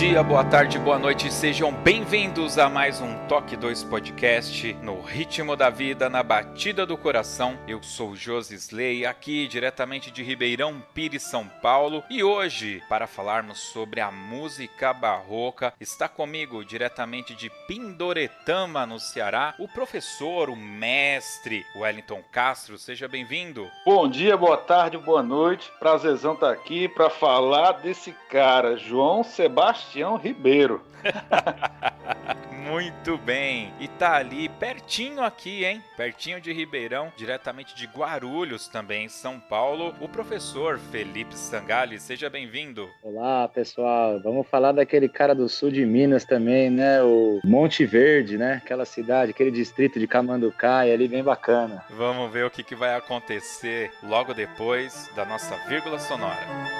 Dia, boa tarde, boa noite, sejam bem-vindos a mais um Toque 2 Podcast no ritmo da vida, na batida do coração. Eu sou Josi Slay, aqui diretamente de Ribeirão Pires, São Paulo, e hoje, para falarmos sobre a música barroca, está comigo diretamente de Pindoretama, no Ceará, o professor, o mestre Wellington Castro. Seja bem-vindo. Bom dia, boa tarde, boa noite. Prazerzão estar aqui para falar desse cara, João Sebastião. Sebastião Ribeiro. Muito bem. E tá ali pertinho aqui, hein? Pertinho de Ribeirão, diretamente de Guarulhos também, São Paulo, o professor Felipe Sangali. Seja bem-vindo. Olá, pessoal. Vamos falar daquele cara do sul de Minas também, né? O Monte Verde, né? Aquela cidade, aquele distrito de Camanducaia ali bem bacana. Vamos ver o que, que vai acontecer logo depois da nossa vírgula sonora.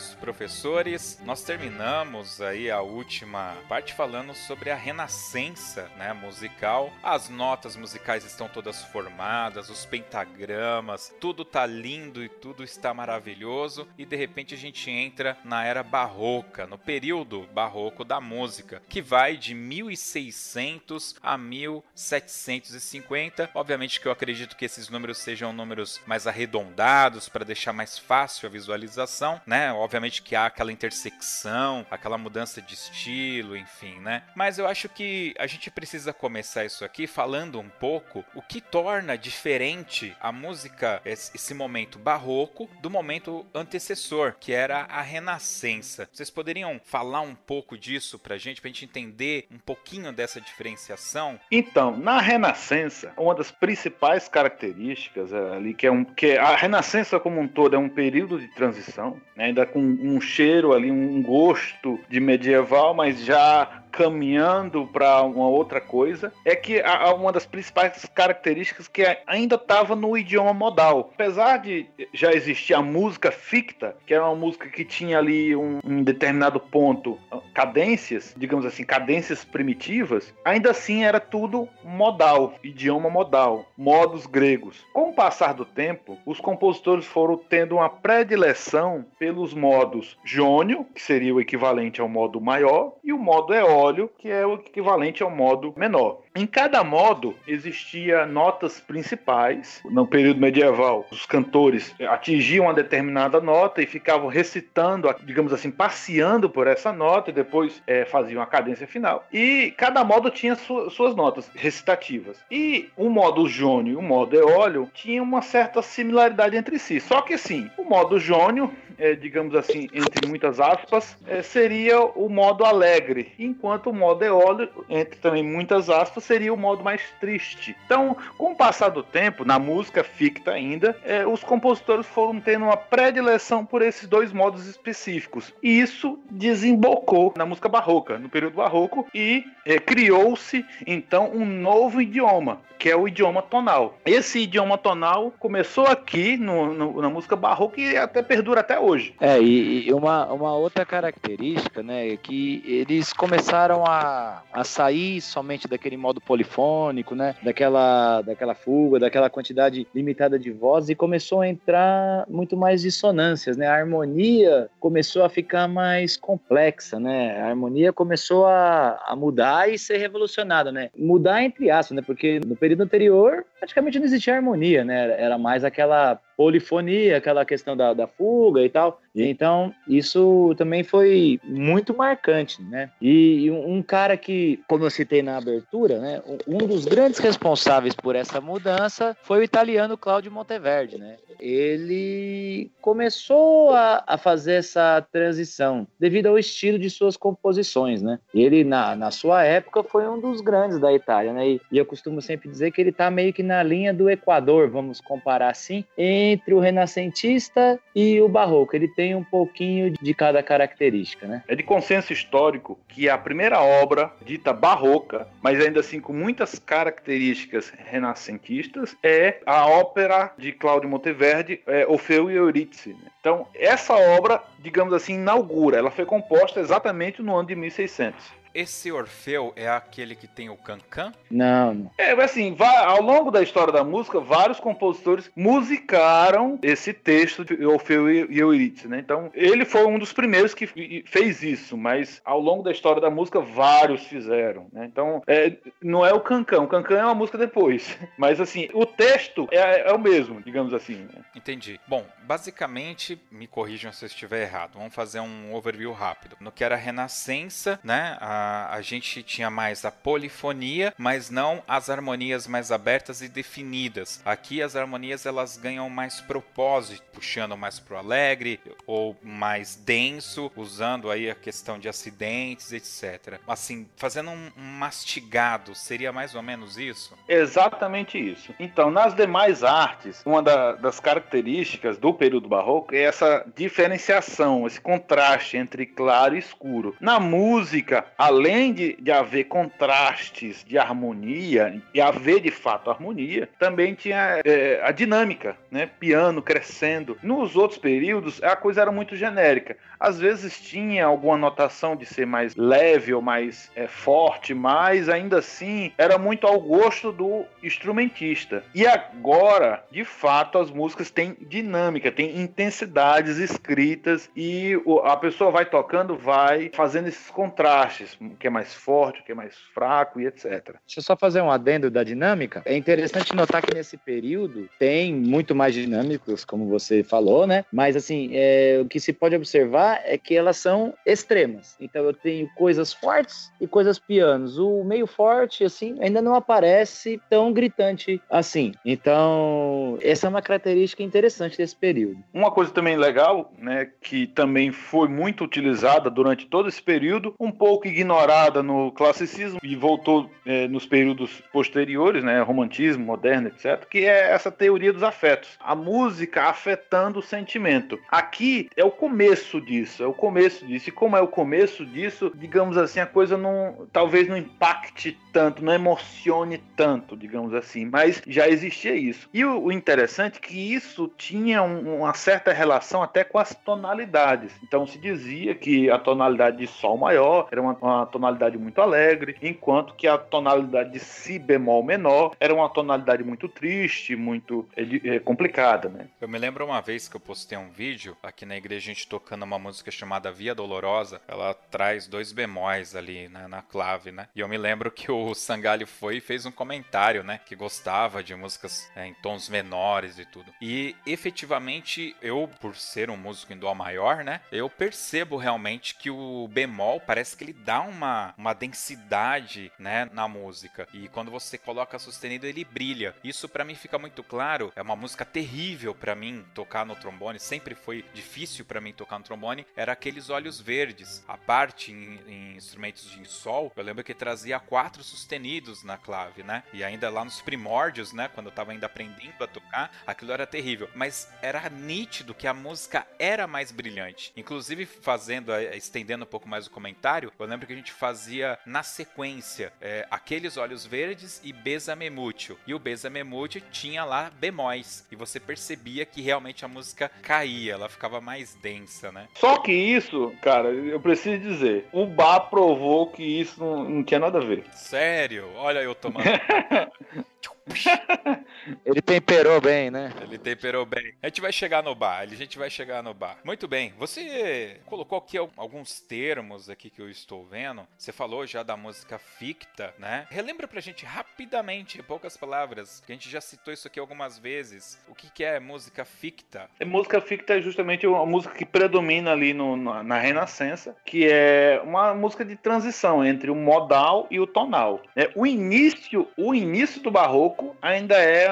queridos professores, nós terminamos aí a última parte falando sobre a renascença, né, musical. As notas musicais estão todas formadas, os pentagramas, tudo tá lindo e tudo está maravilhoso e de repente a gente entra na era barroca, no período barroco da música, que vai de 1600 a 1750. Obviamente que eu acredito que esses números sejam números mais arredondados para deixar mais fácil a visualização, né? Obviamente que há aquela intersecção, aquela mudança de estilo, enfim, né? Mas eu acho que a gente precisa começar isso aqui falando um pouco o que torna diferente a música, esse momento barroco, do momento antecessor, que era a Renascença. Vocês poderiam falar um pouco disso pra gente, pra gente entender um pouquinho dessa diferenciação? Então, na Renascença, uma das principais características é ali que é um que a Renascença como um todo é um período de transição, né, ainda com um cheiro ali, um gosto de medieval, mas já caminhando para uma outra coisa é que a, uma das principais características que ainda estava no idioma modal. Apesar de já existir a música ficta, que era uma música que tinha ali um, um determinado ponto, cadências, digamos assim, cadências primitivas, ainda assim era tudo modal, idioma modal, modos gregos. Com o passar do tempo, os compositores foram tendo uma predileção pelos modos jônio, que seria o equivalente ao modo maior, e o modo eólio óleo, que é o equivalente ao modo menor. Em cada modo existia notas principais. No período medieval, os cantores atingiam uma determinada nota e ficavam recitando, digamos assim, passeando por essa nota e depois é, faziam a cadência final. E cada modo tinha su suas notas recitativas. E o modo jônio e o modo eólio tinham uma certa similaridade entre si. Só que assim, o modo jônio é, digamos assim, entre muitas aspas, é, seria o modo alegre, enquanto o modo eólio, entre também muitas aspas, seria o modo mais triste. Então, com o passar do tempo, na música ficta ainda, é, os compositores foram tendo uma predileção por esses dois modos específicos. E isso desembocou na música barroca, no período barroco, e é, criou-se então um novo idioma, que é o idioma tonal. Esse idioma tonal começou aqui no, no, na música barroca e até perdura até hoje hoje. É, e, e, uma, uma outra característica, né, é que eles começaram a, a sair somente daquele modo polifônico, né, daquela, daquela fuga, daquela quantidade limitada de vozes e começou a entrar muito mais dissonâncias, né, a harmonia começou a ficar mais complexa, né, a harmonia começou a, a mudar e ser revolucionada, né, mudar entre aspas, né, porque no período anterior praticamente não existia harmonia, né, era mais aquela polifonia, aquela questão da, da fuga e tal. Então, isso também foi muito marcante, né? E, um cara que, como eu citei na abertura, né, um dos grandes responsáveis por essa mudança foi o italiano Claudio Monteverdi, né? Ele começou a, a fazer essa transição devido ao estilo de suas composições, né? Ele, na, na sua época, foi um dos grandes da Itália, né? E, e eu costumo sempre dizer que ele está meio que na linha do Equador, vamos comparar assim, entre o renascentista e o barroco. Ele tem um pouquinho de cada característica, né? É de consenso histórico que a primeira obra dita barroca, mas ainda assim com muitas características renascentistas, é a ópera de Cláudio Monteverdi, é, e Eurídice. Né? Então, essa obra, digamos assim, inaugura. Ela foi composta exatamente no ano de 1600. Esse Orfeu é aquele que tem o cancan? Não. É, assim, vai, ao longo da história da música, vários compositores musicaram esse texto de Orfeu e Eurídice, né? Então, ele foi um dos primeiros que fez isso, mas ao longo da história da música, vários fizeram, né? Então, é, não é o cancan, o cancan é uma música depois, mas assim, o texto é, é o mesmo, digamos assim. Né? Entendi. Bom, basicamente, me corrijam se eu estiver errado, vamos fazer um overview rápido. No que era a Renascença, né? A a, gente tinha mais a polifonia, mas não as harmonias mais abertas e definidas. Aqui as harmonias elas ganham mais propósito, puxando mais pro alegre ou mais denso, usando aí a questão de acidentes, etc. Assim, fazendo um, mastigado, seria mais ou menos isso? Exatamente isso. Então, nas demais artes, uma da, das características do período barroco é essa diferenciação, esse contraste entre claro e escuro. Na música, a além de, de haver contrastes de harmonia e haver de fato harmonia, também tinha é, a dinâmica, né? Piano crescendo. Nos outros períodos, a coisa era muito genérica. Às vezes tinha alguma notação de ser mais leve ou mais é, forte, mas ainda assim era muito ao gosto do instrumentista. E agora, de fato, as músicas têm dinâmica, têm intensidades escritas e a pessoa vai tocando, vai fazendo esses contrastes o que é mais forte, o que é mais fraco e etc. Deixa eu só fazer um adendo da dinâmica. É interessante notar que nesse período tem muito mais dinâmicos, como você falou, né? Mas assim, é, o que se pode observar é que elas são extremas. Então eu tenho coisas fortes e coisas pianos. O meio forte, assim, ainda não aparece tão gritante assim. Então, essa é uma característica interessante desse período. Uma coisa também legal, né, que também foi muito utilizada durante todo esse período, um pouco ignorada ignorada no classicismo e voltou é, nos períodos posteriores, né, romantismo, moderno, etc., que é essa teoria dos afetos. A música afetando o sentimento. Aqui é o começo disso, é o começo disso. E como é o começo disso, digamos assim, a coisa não, talvez não impacte tanto, não emocione tanto, digamos assim, mas já existia isso. E o, o interessante é que isso tinha um, uma certa relação até com as tonalidades. Então se dizia que a tonalidade de sol maior era uma, uma uma tonalidade muito alegre, enquanto que a tonalidade de si bemol menor era uma tonalidade muito triste, muito é, complicada, né? Eu me lembro uma vez que eu postei um vídeo aqui na igreja a gente tocando uma música chamada Via Dolorosa, ela traz dois bemóis ali né, na clave, né? E eu me lembro que o Sangalho foi e fez um comentário, né, que gostava de músicas é, em tons menores e tudo. E efetivamente eu, por ser um músico em dó maior, né, eu percebo realmente que o bemol parece que ele dá uma, uma densidade, né, na música. E quando você coloca sustenido, ele brilha. Isso para mim fica muito claro. É uma música terrível para mim tocar no trombone, sempre foi difícil para mim tocar no trombone, era aqueles olhos verdes. A parte em, em instrumentos de sol, eu lembro que trazia quatro sustenidos na clave, né? E ainda lá nos primórdios, né, quando eu tava ainda aprendendo a tocar, aquilo era terrível, mas era nítido que a música era mais brilhante. Inclusive fazendo, eh, estendendo um pouco mais o comentário, eu lembro que a gente fazia na sequência é, aqueles olhos verdes e Besamemútil. E o Besamemútil tinha lá bemóis. E você percebia que realmente a música caía, ela ficava mais densa, né? Só que isso, cara, eu preciso dizer, o Bá provou que isso não, não tinha nada a ver. Sério? Olha eu tomando. Ele temperou bem, né? Ele temperou bem. A gente vai chegar no bar, a gente vai chegar no bar. Muito bem, você colocou aqui alguns termos aqui que eu estou vendo. Você falou já da música ficta, né? Relembra pra gente rapidamente, em poucas palavras, que a gente já citou isso aqui algumas vezes. O que, que é música ficta? É, música ficta é justamente uma música que predomina ali no, na Renascença, que é uma música de transição entre o modal e o tonal. É, o início, o início do barroco ainda é,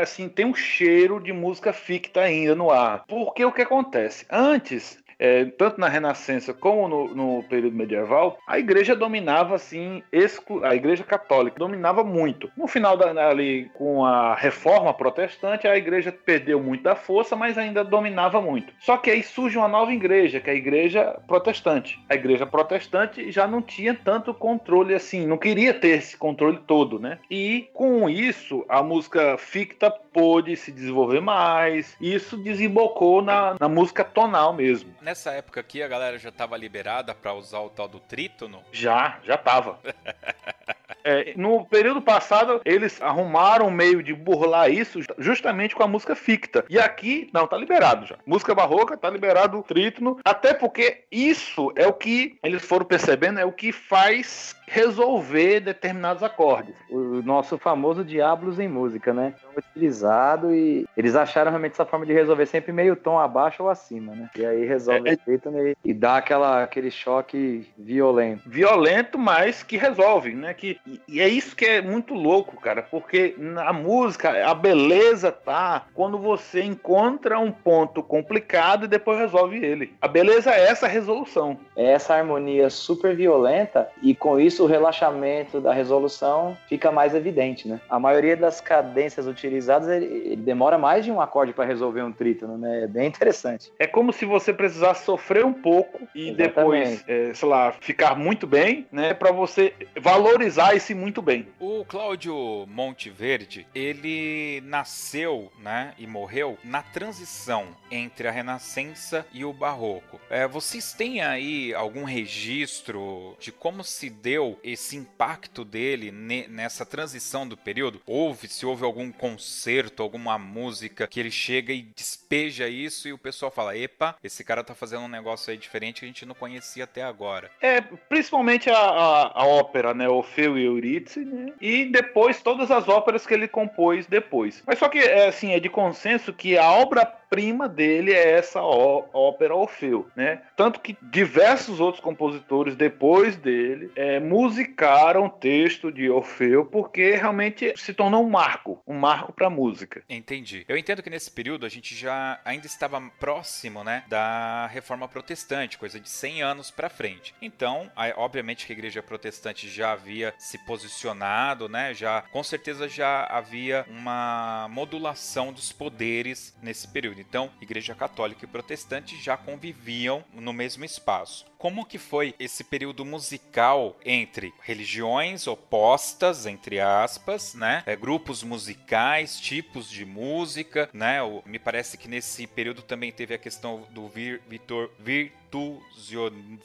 assim, tem um cheiro de música ficta ainda no ar. Porque o que acontece? Antes, é, tanto na Renascença como no, no, período medieval, a igreja dominava assim, exclu... a igreja católica dominava muito. No final da, ali com a reforma protestante, a igreja perdeu muito da força, mas ainda dominava muito. Só que aí surge uma nova igreja, que é a igreja protestante. A igreja protestante já não tinha tanto controle assim, não queria ter esse controle todo, né? E com isso, a música ficta pôde se desenvolver mais. E isso desembocou na, na música tonal mesmo. Nessa época aqui, a galera já estava liberada para usar o tal do trítono? Já, já estava. É, no período passado, eles arrumaram um meio de burlar isso justamente com a música ficta. E aqui, não, tá liberado já. Música barroca, tá liberado o trítono. Até porque isso é o que eles foram percebendo, é o que faz resolver determinados acordes. O nosso famoso diablos em música, né? Utilizado e eles acharam realmente essa forma de resolver sempre meio tom abaixo ou acima, né? E aí resolve é, é... e dá aquela, aquele choque violento. Violento, mas que resolve, né? Que, e é isso que é muito louco, cara, porque na música a beleza tá quando você encontra um ponto complicado e depois resolve ele. A beleza é essa resolução. É essa harmonia super violenta e com isso o relaxamento da resolução fica mais evidente, né? A maioria das cadências utilizadas ele, ele demora mais de um acorde para resolver um trítono, né? É bem interessante. É como se você precisasse sofrer um pouco e Exatamente. depois, é, sei lá, ficar muito bem, né? Para você valorizar esse muito bem. O Cláudio Monteverde, ele nasceu, né? E morreu na transição entre a Renascença e o Barroco. É, vocês têm aí algum registro de como se deu esse impacto dele nessa transição do período? Houve, se houve algum concerto, alguma música que ele chega e despeja isso e o pessoal fala: epa, esse cara tá fazendo um negócio aí diferente que a gente não conhecia até agora. É, principalmente a, a, a ópera, né? Orfeu e Eurídice, né? E depois todas as óperas que ele compôs depois. Mas só que, é, assim, é de consenso que a obra prima dele é essa ópera Orfeu, né? Tanto que diversos outros compositores depois dele é, musicaram o texto de Orfeu porque realmente se tornou um marco, um marco para a música. Entendi. Eu entendo que nesse período a gente já ainda estava próximo, né, da Reforma Protestante, coisa de 100 anos para frente. Então, obviamente que a Igreja Protestante já havia se posicionado, né, já com certeza já havia uma modulação dos poderes nesse período. Então, Igreja Católica e Protestante já conviviam no mesmo espaço como que foi esse período musical entre religiões opostas, entre aspas, né? É, grupos musicais, tipos de música, né? O, me parece que nesse período também teve a questão do vir, Vitor, vir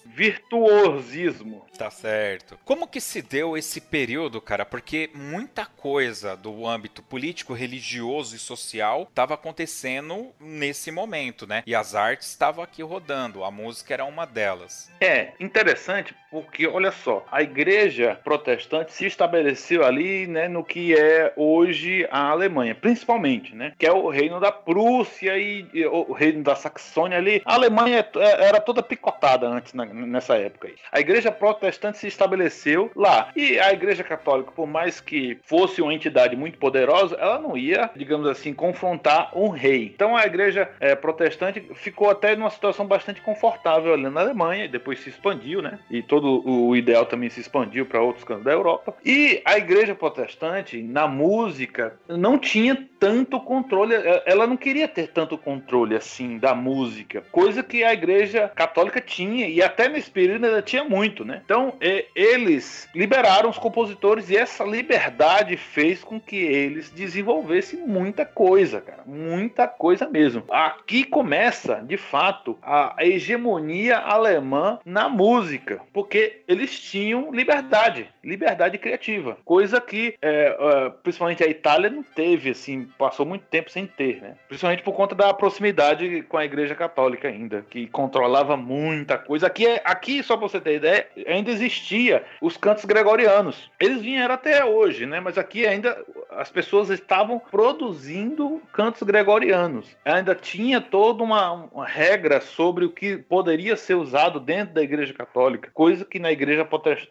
virtuosismo. Tá certo. Como que se deu esse período, cara? Porque muita coisa do âmbito político, religioso e social estava acontecendo nesse momento, né? E as artes estavam aqui rodando, a música era uma delas. É, interessante porque, olha só, a igreja protestante se estabeleceu ali, né, no que é hoje a Alemanha, principalmente, né? Que é o reino da Prússia e, e o reino da Saxônia ali. A Alemanha é, era toda picotada antes, na, nessa época aí. A igreja protestante se estabeleceu lá. E a igreja católica, por mais que fosse uma entidade muito poderosa, ela não ia, digamos assim, confrontar um rei. Então a igreja é, protestante ficou até numa situação bastante confortável ali na Alemanha, e depois se expandiu, né? E todo o ideal também se expandiu para outros cantos da Europa. E a igreja protestante, na música, não tinha tanto controle, é, ela não queria ter tanto controle assim da música, coisa que a igreja católica tinha e até nesse período ainda tinha muito, né? Então, eles liberaram os compositores e essa liberdade fez com que eles desenvolvessem muita coisa, cara, muita coisa mesmo. Aqui começa, de fato, a hegemonia alemã na música, porque eles tinham liberdade, liberdade criativa, coisa que é, é, principalmente a Itália não teve assim passou muito tempo sem ter, né? Principalmente por conta da proximidade com a Igreja Católica ainda, que controlava muita coisa. Aqui, é, aqui só pra você ter ideia, ainda existia os cantos gregorianos. Eles vieram até hoje, né? Mas aqui ainda as pessoas estavam produzindo cantos gregorianos. Ainda tinha toda uma, uma regra sobre o que poderia ser usado dentro da Igreja Católica, coisa que na Igreja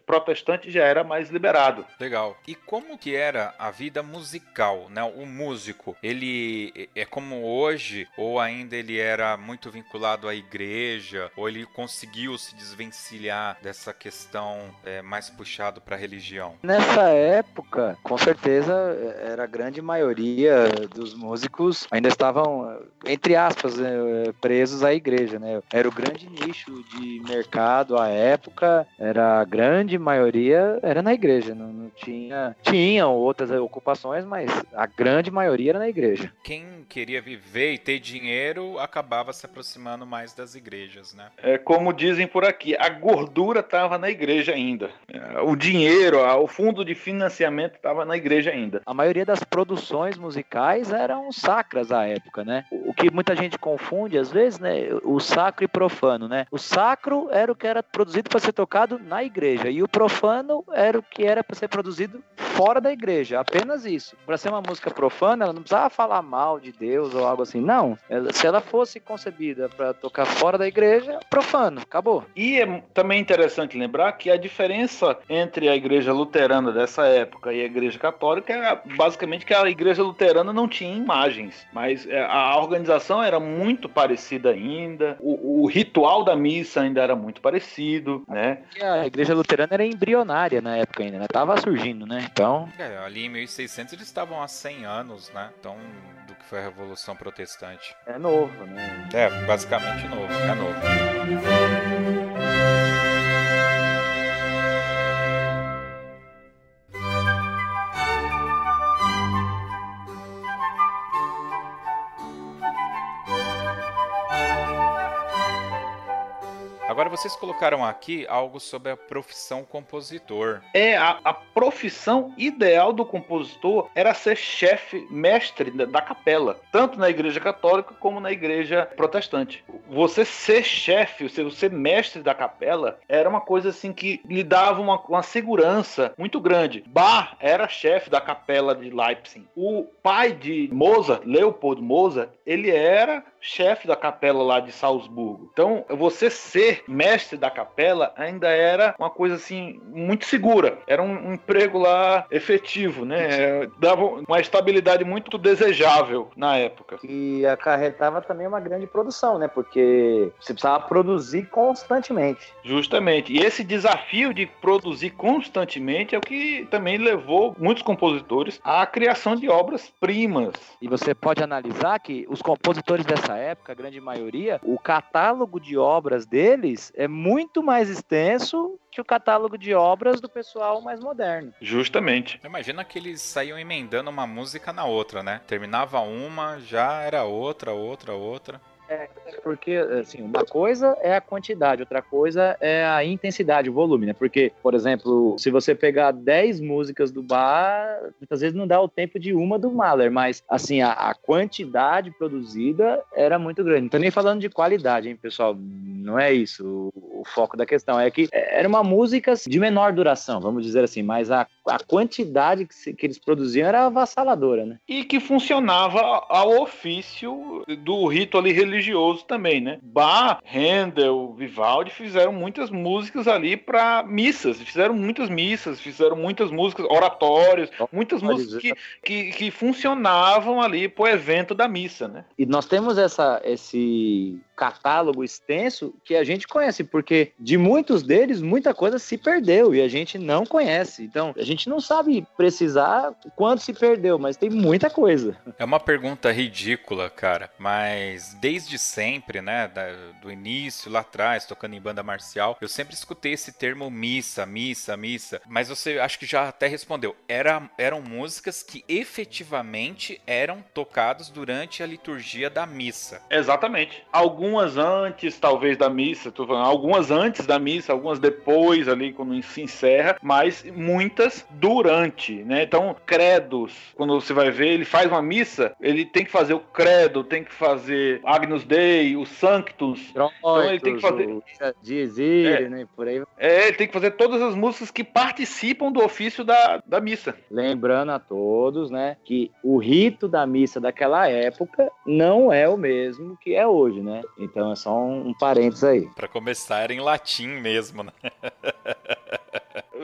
Protestante já era mais liberado. Legal. E como que era a vida musical, né? O músico, ele é como hoje ou ainda ele era muito vinculado à igreja ou ele conseguiu se desvencilhar dessa questão é, mais puxado para a religião? Nessa época, com certeza era a grande maioria dos músicos ainda estavam, entre aspas, né, presos à igreja, né? Era o grande nicho de mercado à época, era a grande maioria era na igreja, não, não tinha, tinham outras ocupações, mas a grande maioria era na igreja. Quem queria viver e ter dinheiro acabava se aproximando mais das igrejas, né? É como dizem por aqui, a gordura estava na igreja ainda. O dinheiro, o fundo de financiamento estava na igreja ainda. A maioria das produções musicais eram sacras à época, né? O que muita gente confunde às vezes, né? O sacro e profano, né? O sacro era o que era produzido para ser tocado na igreja e o profano era o que era para ser produzido fora da igreja. Apenas isso. Para ser uma música profana, ela não precisava falar mal de Deus ou algo assim. Não. Ela, se ela fosse concebida para tocar fora da igreja, profano. Acabou. E é também interessante lembrar que a diferença entre a igreja luterana dessa época e a igreja católica é basicamente que a igreja luterana não tinha imagens, mas é, a organização era muito parecida ainda, o, o ritual da missa ainda era muito parecido, né? A igreja luterana era embrionária na época ainda, né? Tava surgindo, né? Então. É, ali em 1600 eles estavam há 100 anos, né? Então, do que foi a Revolução Protestante. É novo, né? É, basicamente novo, é novo. Agora vocês colocaram aqui algo sobre a profissão compositor. É, a, a profissão ideal do compositor era ser chefe, mestre da, capela, tanto na igreja católica como na igreja protestante. Você ser chefe, você ser mestre da capela, era uma coisa assim que lhe dava uma, uma segurança muito grande. Bach era chefe da capela de Leipzig. O pai de Mozart, Leopold Mozart, ele era chefe da capela lá de Salzburgo. Então, você ser mestre da capela ainda era uma coisa assim muito segura. Era um, um emprego lá efetivo, né? Dava uma estabilidade muito desejável na época. E acarretava também uma grande produção, né? Porque você precisava produzir constantemente. Justamente. E esse desafio de produzir constantemente é o que também levou muitos compositores à criação de obras primas. E você pode analisar que os compositores dessa época, a grande maioria, o catálogo de obras deles é muito mais extenso que o catálogo de obras do pessoal mais moderno. Justamente. Imagina que eles saíam emendando uma música na outra, né? Terminava uma, já era outra, outra, outra. É, porque, assim, uma coisa é a quantidade, outra coisa é a intensidade, o volume, né? Porque, por exemplo, se você pegar 10 músicas do bar, muitas vezes não dá o tempo de uma do Mahler, mas, assim, a, a quantidade produzida era muito grande. Não tô nem falando de qualidade, hein, pessoal? Não é isso o, o foco da questão. É que era uma música de menor duração, vamos dizer assim, mas a, a quantidade que, se, que eles produziam era avassaladora, né? E que funcionava ao ofício do rito ali religioso também, né? Bach, Handel, Vivaldi fizeram muitas músicas ali para missas, fizeram muitas missas, fizeram muitas músicas, oratórios, muitas músicas que, que, que funcionavam ali pro evento da missa, né? E nós temos essa, esse catálogo extenso que a gente conhece, porque de muitos deles, muita coisa se perdeu e a gente não conhece. Então, a gente não sabe precisar quanto se perdeu, mas tem muita coisa. É uma pergunta ridícula, cara, mas desde sempre, né, do início lá atrás, tocando em banda marcial, eu sempre escutei esse termo missa, missa, missa, mas você acho que já até respondeu. Era, eram músicas que efetivamente eram tocadas durante a liturgia da missa. Exatamente. Algumas antes, talvez, da missa, tô falando, algumas antes da missa, algumas depois ali, quando se encerra, mas muitas durante, né? Então, credos, quando você vai ver, ele faz uma missa, ele tem que fazer o credo, tem que fazer Agnus Dei, o Sanctus. então ele tem que fazer. De exílio, é, né? Por aí. É, ele tem que fazer todas as músicas que participam do ofício da, da missa. Lembrando a todos, né, que o rito da missa daquela época não é o mesmo que é hoje, né? Então é só um, um parênteses aí. Para começar, era em latim mesmo, né?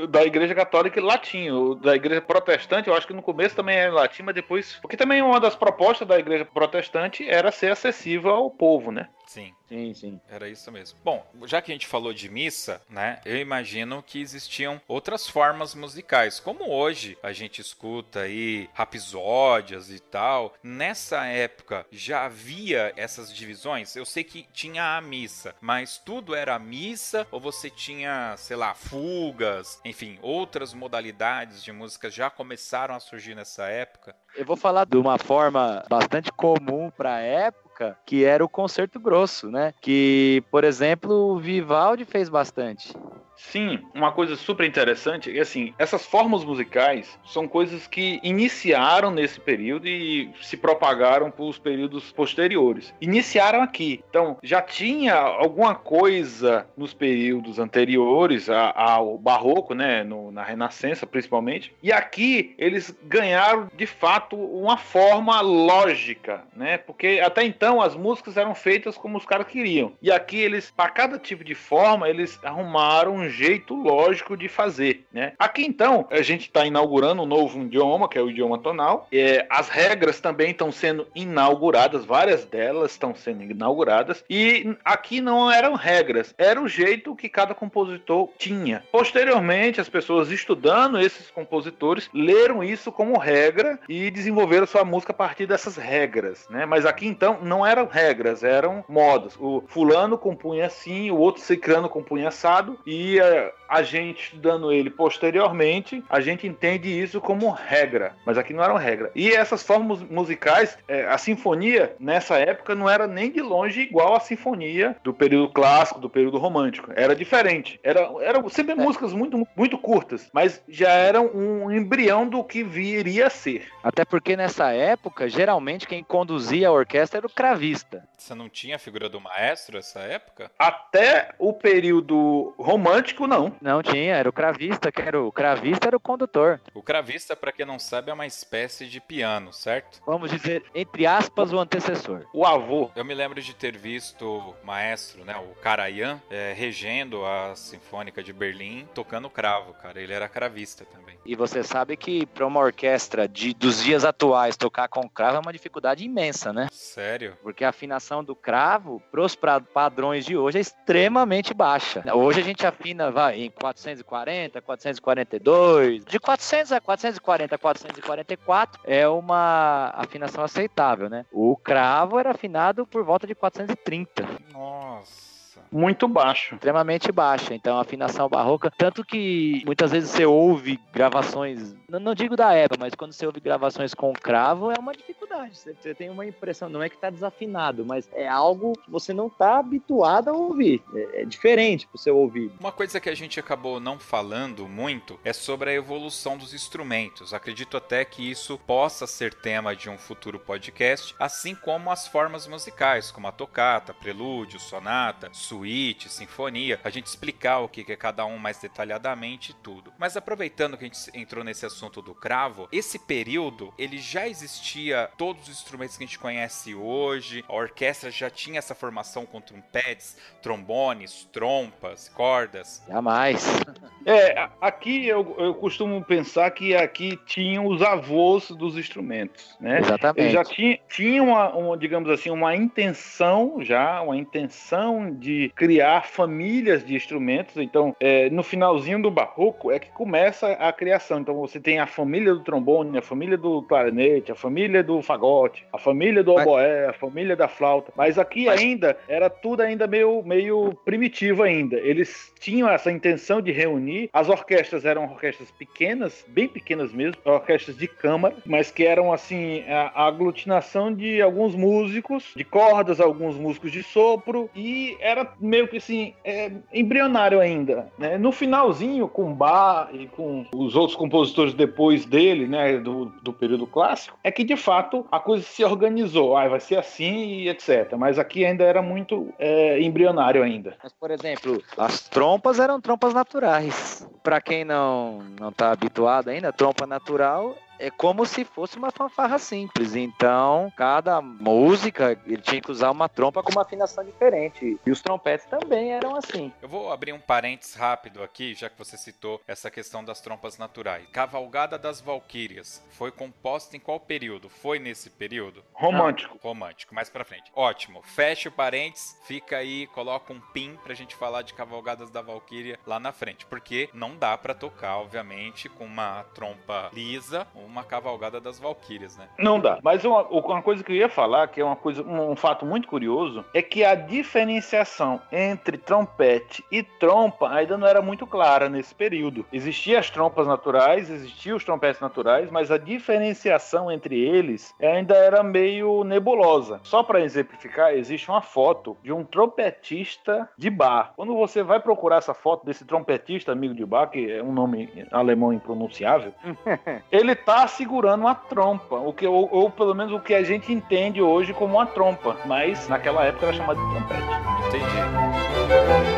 da igreja católica latim. O da igreja protestante, eu acho que no começo também era latim, mas depois. Porque também uma das propostas da igreja protestante era ser acessível ao povo, né? Sim. Sim, sim. Era isso mesmo. Bom, já que a gente falou de missa, né? Eu imagino que existiam outras formas musicais, como hoje a gente escuta aí rapsódias e tal. Nessa época já havia essas divisões? Eu sei que tinha a missa, mas tudo era missa ou você tinha, sei lá, fugas, enfim, outras modalidades de música já começaram a surgir nessa época? Eu vou falar de uma forma bastante comum para a época, que era o concerto grosso, né? Que, por exemplo, o Vivaldi fez bastante. Sim, uma coisa super interessante é assim, essas formas musicais são coisas que iniciaram nesse período e se propagaram para os períodos posteriores. Iniciaram aqui, então já tinha alguma coisa nos períodos anteriores ao barroco, né, no, na Renascença principalmente, e aqui eles ganharam de fato uma forma lógica, né, porque até então as músicas eram feitas como os caras queriam, e aqui eles para cada tipo de forma eles arrumaram um jeito lógico de fazer, né? Aqui então a gente está inaugurando um novo idioma, que é o idioma tonal. É, as regras também estão sendo inauguradas, várias delas estão sendo inauguradas e aqui não eram regras, era o jeito que cada compositor tinha. Posteriormente, as pessoas estudando esses compositores leram isso como regra e desenvolveram sua música a partir dessas regras, né? Mas aqui então não eram regras, eram modos. O fulano compunha assim, o outro ciclano compunha assado e a gente estudando ele posteriormente, a gente entende isso como regra, mas aqui não era uma regra. E essas formas musicais, é, a sinfonia nessa época não era nem de longe igual à sinfonia do período clássico, do período romântico. Era diferente. Era, era sempre é. músicas muito, muito curtas, mas já eram um embrião do que viria a ser. Até porque nessa época, geralmente quem conduzia a orquestra era o cravista. Você não tinha a figura do maestro nessa época? Até o período romântico, não. Não tinha, era o cravista, que era o cravista era o condutor. O cravista, para quem não sabe, é uma espécie de piano, certo? Vamos dizer, entre aspas, o antecessor. O avô. Eu me lembro de ter visto o maestro, né, o Karajan, é, regendo a Sinfônica de Berlim, tocando cravo, cara. Ele era cravista também. E você sabe que para uma orquestra de, dos dias atuais tocar com cravo é uma dificuldade imensa, né? Sério? Porque a afinação do cravo, pros padrões de hoje, é extremamente baixa. Hoje a gente afina, vai, em 440, 442. De 400 a 440 a 444 é uma afinação aceitável, né? O cravo era afinado por volta de 430. Nossa. Muito baixo. Extremamente baixa. Então, a afinação barroca, tanto que muitas vezes você ouve gravações, não, não digo da época, mas quando você ouve gravações com cravo, é uma dificuldade. Você, você tem uma impressão, não é que está desafinado, mas é algo que você não está habituado a ouvir. É, é diferente para o seu ouvido. Uma coisa que a gente acabou não falando muito é sobre a evolução dos instrumentos. Acredito até que isso possa ser tema de um futuro podcast, assim como as formas musicais, como a tocata, prelúdio, sonata, suíte, sinfonia, a gente explicar o que é cada um mais detalhadamente e tudo. Mas aproveitando que a gente entrou nesse assunto do cravo, esse período ele já existia todos os instrumentos que a gente conhece hoje, a orquestra já tinha essa formação com trompetes, trombones, trompas, cordas. Jamais. É, aqui eu, eu costumo pensar que aqui tinham os avós dos instrumentos, né? Exatamente. Eles já tinha, tinha uma, uma, digamos assim, uma intenção já, uma intenção de criar famílias de instrumentos. Então, é, no finalzinho do barroco é que começa a criação. Então, você tem a família do trombone, a família do clarinete, a família do fagote, a família do oboé, a família da flauta. Mas aqui ainda era tudo ainda meio, meio primitivo ainda. Eles tinham essa intenção de reunir. As orquestras eram orquestras pequenas, bem pequenas mesmo, orquestras de câmara, mas que eram assim a, aglutinação de alguns músicos de cordas, alguns músicos de sopro e era meio que assim é, embrionário ainda. Né? No finalzinho, com Bach e com os outros compositores depois dele, né, do, do período clássico, é que de fato a coisa se organizou. Ah, vai ser assim e etc. Mas aqui ainda era muito é, embrionário ainda. Mas, por exemplo, as trompas eram trompas naturais. Para quem não não está habituado ainda, trompa natural é como se fosse uma fanfarra simples. Então, cada música ele tinha que usar uma trompa com uma afinação diferente. E os trompetes também eram assim. Eu vou abrir um parênteses rápido aqui, já que você citou essa questão das trompas naturais. Cavalgada das Valquírias foi composta em qual período? Foi nesse período? Romântico. Ah, romântico, mais pra frente. Ótimo. Fecha o parênteses, fica aí, coloca um pin pra gente falar de Cavalgadas da Valquíria lá na frente. Porque não dá para tocar, obviamente, com uma trompa lisa, uma cavalgada das Valquírias, né? Não dá. Mas uma, uma coisa que eu ia falar, que é uma coisa, um, um fato muito curioso, é que a diferenciação entre trompete e trompa ainda não era muito clara nesse período. Existiam as trompas naturais, existiam os trompetes naturais, mas a diferenciação entre eles ainda era meio nebulosa. Só para exemplificar, existe uma foto de um trompetista de bar. Quando você vai procurar essa foto desse trompetista amigo de bar, que é um nome alemão impronunciável, ele tá tá segurando uma trompa, o que, ou, ou, pelo menos o que a gente entende hoje como uma trompa, mas naquela época era chamada de trompete. Entendi.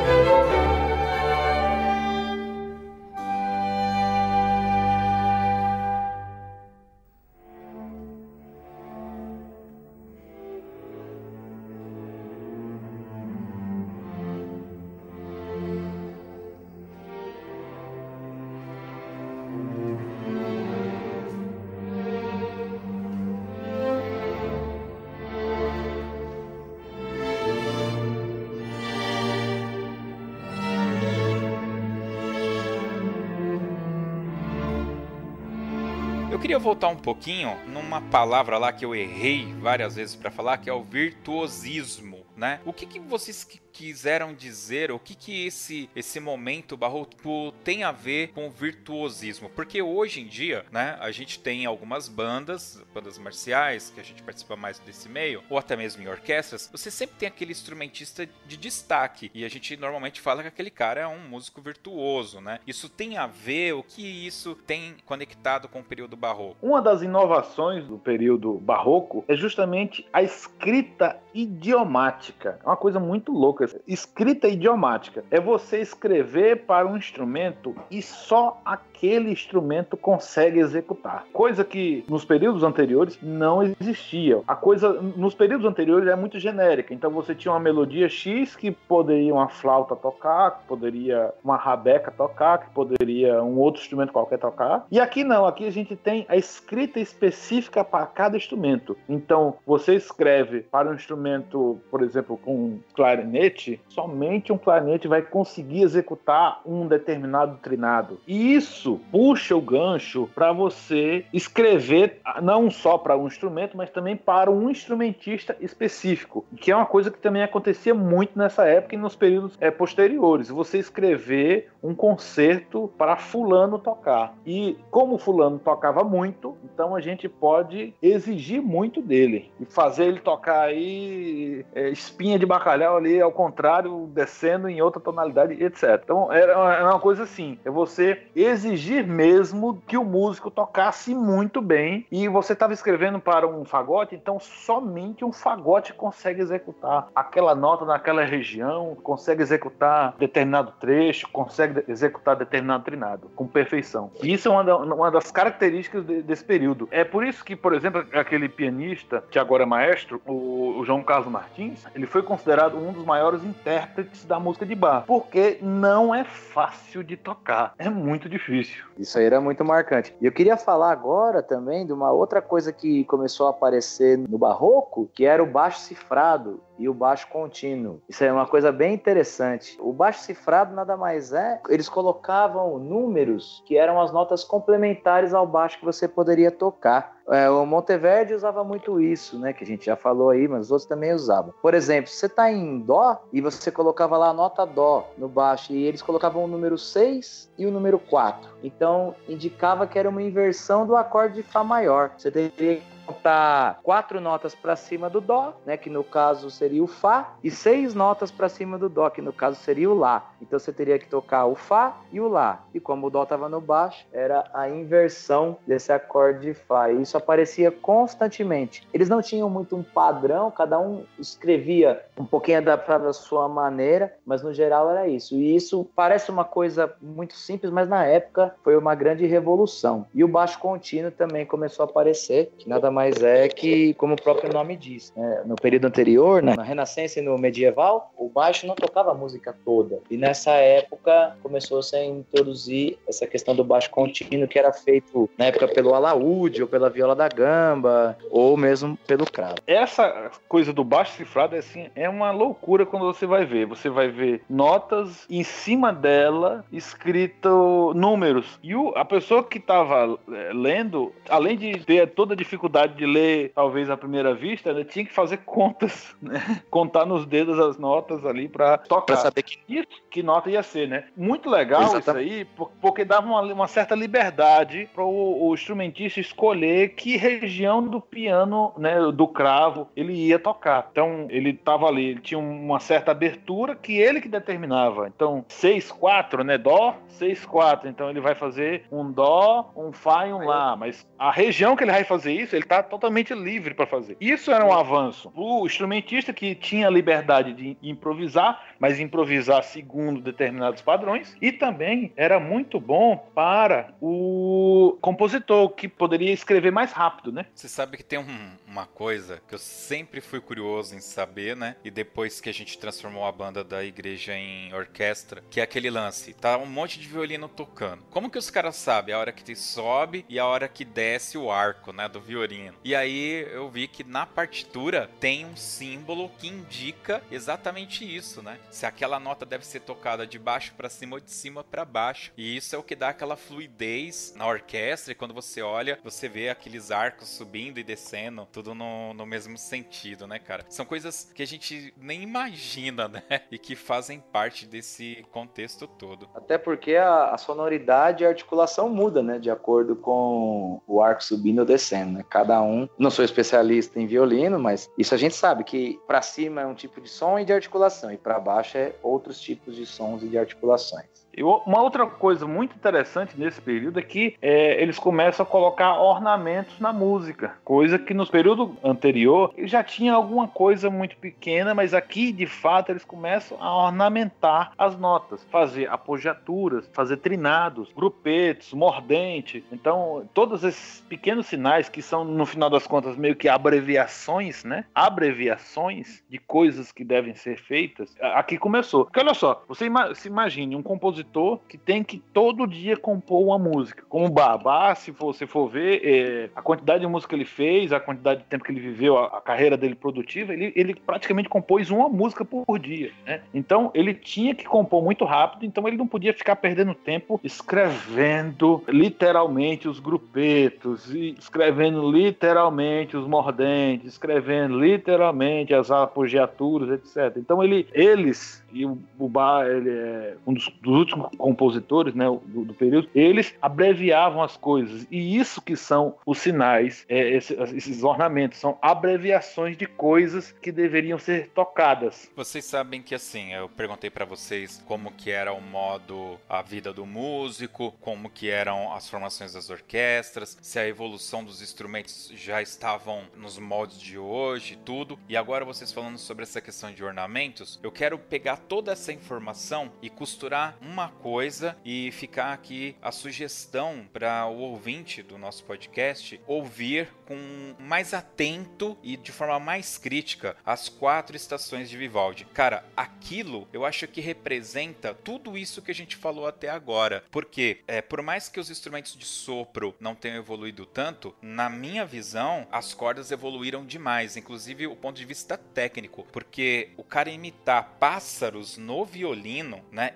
Voltar um pouquinho numa palavra lá que eu errei várias vezes para falar, que é o virtuosismo, né? O que, que vocês quiseram dizer, o que que esse, esse momento barroco tem a ver com virtuosismo? Porque hoje em dia, né, a gente tem algumas bandas, bandas marciais, que a gente participa mais desse meio, ou até mesmo em orquestras, você sempre tem aquele instrumentista de destaque, e a gente normalmente fala que aquele cara é um músico virtuoso, né? Isso tem a ver, o que isso tem conectado com o período barroco? Uma das inovações do período barroco é justamente a escrita idiomática. É uma coisa muito louca Escrita idiomática é você escrever para um instrumento e só aquele instrumento consegue executar. Coisa que nos períodos anteriores não existia. A coisa nos períodos anteriores é muito genérica. Então você tinha uma melodia X que poderia uma flauta tocar, que poderia uma rabeca tocar, que poderia um outro instrumento qualquer tocar. E aqui não, aqui a gente tem a escrita específica para cada instrumento. Então você escreve para um instrumento, por exemplo, com clarinete clarinete, somente um clarinete vai conseguir executar um determinado trinado. E isso puxa o gancho para você escrever não só para um instrumento, mas também para um instrumentista específico, que é uma coisa que também acontecia muito nessa época e nos períodos é, posteriores. Você escrever um concerto para fulano tocar. E como fulano tocava muito, então a gente pode exigir muito dele e fazer ele tocar aí é, espinha de bacalhau ali ao contrário, descendo em outra tonalidade, etc. Então era uma coisa assim, é você exigir mesmo que o músico tocasse muito bem e você estava escrevendo para um fagote, então somente um fagote consegue executar aquela nota naquela região, consegue executar determinado trecho, consegue executar determinado trinado com perfeição. E isso é uma, uma das características de, desse período. É por isso que, por exemplo, aquele pianista que agora é maestro, o, o João Carlos Martins, ele foi considerado um dos maiores intérpretes da música de bar, porque não é fácil de tocar, é muito difícil. Isso aí era muito marcante. E eu queria falar agora também de uma outra coisa que começou a aparecer no barroco, que era o baixo cifrado e o baixo contínuo. Isso é uma coisa bem interessante. O baixo cifrado nada mais é, eles colocavam números que eram as notas complementares ao baixo que você poderia tocar. É, o Monteverdi usava muito isso, né? Que a gente já falou aí, mas os outros também usavam. Por exemplo, você está em Dó e você colocava lá a nota Dó no baixo e eles colocavam o número 6 e o número 4. Então indicava que era uma inversão do acorde de Fá maior. Você teria contar quatro notas para cima do Dó, né, que no caso seria o Fá, e seis notas para cima do Dó, que no caso seria o Lá. Então você teria que tocar o Fá e o Lá. E como o Dó estava no baixo, era a inversão desse acorde de Fá. E isso aparecia constantemente. Eles não tinham muito um padrão, cada um escrevia um pouquinho adaptado à sua maneira, mas no geral era isso. E isso parece uma coisa muito simples, mas na época foi uma grande revolução. E o baixo contínuo também começou a aparecer, que nada mais é que, como o próprio nome diz, né? no período anterior, né? na Renascença e no medieval, o baixo não tocava a música toda. E nessa época começou-se a introduzir essa questão do baixo contínuo, que era feito na época pelo alaúde, ou pela viola da gamba, ou mesmo pelo cravo. Essa coisa do baixo cifrado é, assim, é uma loucura quando você vai ver. Você vai ver notas em cima dela escrito números. E o, a pessoa que estava é, lendo, além de ter toda a dificuldade dificuldade de ler, talvez à primeira vista, né, tinha que fazer contas, né? Contar nos dedos as notas ali para tocar. Pra saber que... Isso, que nota ia ser, né? Muito legal Exatamente. isso aí, porque dava uma, uma certa liberdade para o, instrumentista escolher que região do piano, né, do cravo, ele ia tocar. Então, ele estava ali, ele tinha uma certa abertura que ele que determinava. Então, 6, 4, né? Dó, 6, 4. Então, ele vai fazer um Dó, um Fá e um Lá. Mas a região que ele vai fazer isso, ele está totalmente livre para fazer. Isso era um avanço. O instrumentista que tinha liberdade de improvisar, mas improvisar segundo determinados padrões, e também era muito bom para o compositor que poderia escrever mais rápido, né? Você sabe que tem um, uma coisa que eu sempre fui curioso em saber, né? E depois que a gente transformou a banda da igreja em orquestra, que é aquele lance, tá um monte de violino tocando. Como que os caras sabem a hora que sobe e a hora que desce o arco, né, do violino? E aí eu vi que na partitura tem um símbolo que indica exatamente isso, né? Se aquela nota deve ser tocada de baixo para cima ou de cima para baixo. E isso é o que dá aquela fluidez na orquestra. E quando você olha, você vê aqueles arcos subindo e descendo, tudo no, no mesmo sentido, né, cara? São coisas que a gente nem imagina, né? E que fazem parte desse contexto todo. Até porque a, a sonoridade e a articulação muda, né? De acordo com o arco subindo ou descendo, né? Cada um. Não sou especialista em violino, mas isso a gente sabe que para cima é um tipo de som e de articulação e para baixo é outros tipos de sons e de articulações. Uma outra coisa muito interessante nesse período é que é, eles começam a colocar ornamentos na música, coisa que no período anterior já tinha alguma coisa muito pequena, mas aqui de fato eles começam a ornamentar as notas, fazer apogiaturas, fazer trinados, grupetos, mordente. Então, todos esses pequenos sinais que são no final das contas meio que abreviações, né? Abreviações de coisas que devem ser feitas. Aqui começou. Porque olha só, você ima se imagine um compositor compositor que tem que todo dia compor uma música. Como Barbá, se você for ver, é, a quantidade de música que ele fez, a quantidade de tempo que ele viveu, a, a carreira dele produtiva, ele, ele praticamente compôs uma música por dia. Né? Então ele tinha que compor muito rápido, então ele não podia ficar perdendo tempo escrevendo literalmente os grupetos, escrevendo literalmente os mordentes, escrevendo literalmente as apogiaturas, etc. Então ele, eles e o Bubá ele é um dos, dos últimos compositores né, do, do, período, eles abreviavam as coisas. E isso que são os sinais, é, esses, esses ornamentos, são abreviações de coisas que deveriam ser tocadas. Vocês sabem que assim, eu perguntei para vocês como que era o modo, a vida do músico, como que eram as formações das orquestras, se a evolução dos instrumentos já estavam nos moldes de hoje, tudo. E agora vocês falando sobre essa questão de ornamentos, eu quero pegar toda essa informação e costurar uma coisa e ficar aqui a sugestão para o ouvinte do nosso podcast ouvir com mais atento e de forma mais crítica as quatro estações de Vivaldi. Cara, aquilo eu acho que representa tudo isso que a gente falou até agora. Porque, é, por mais que os instrumentos de sopro não tenham evoluído tanto, na minha visão, as cordas evoluíram demais, inclusive o ponto de vista técnico. Porque o cara imitar pássaros no violino, né?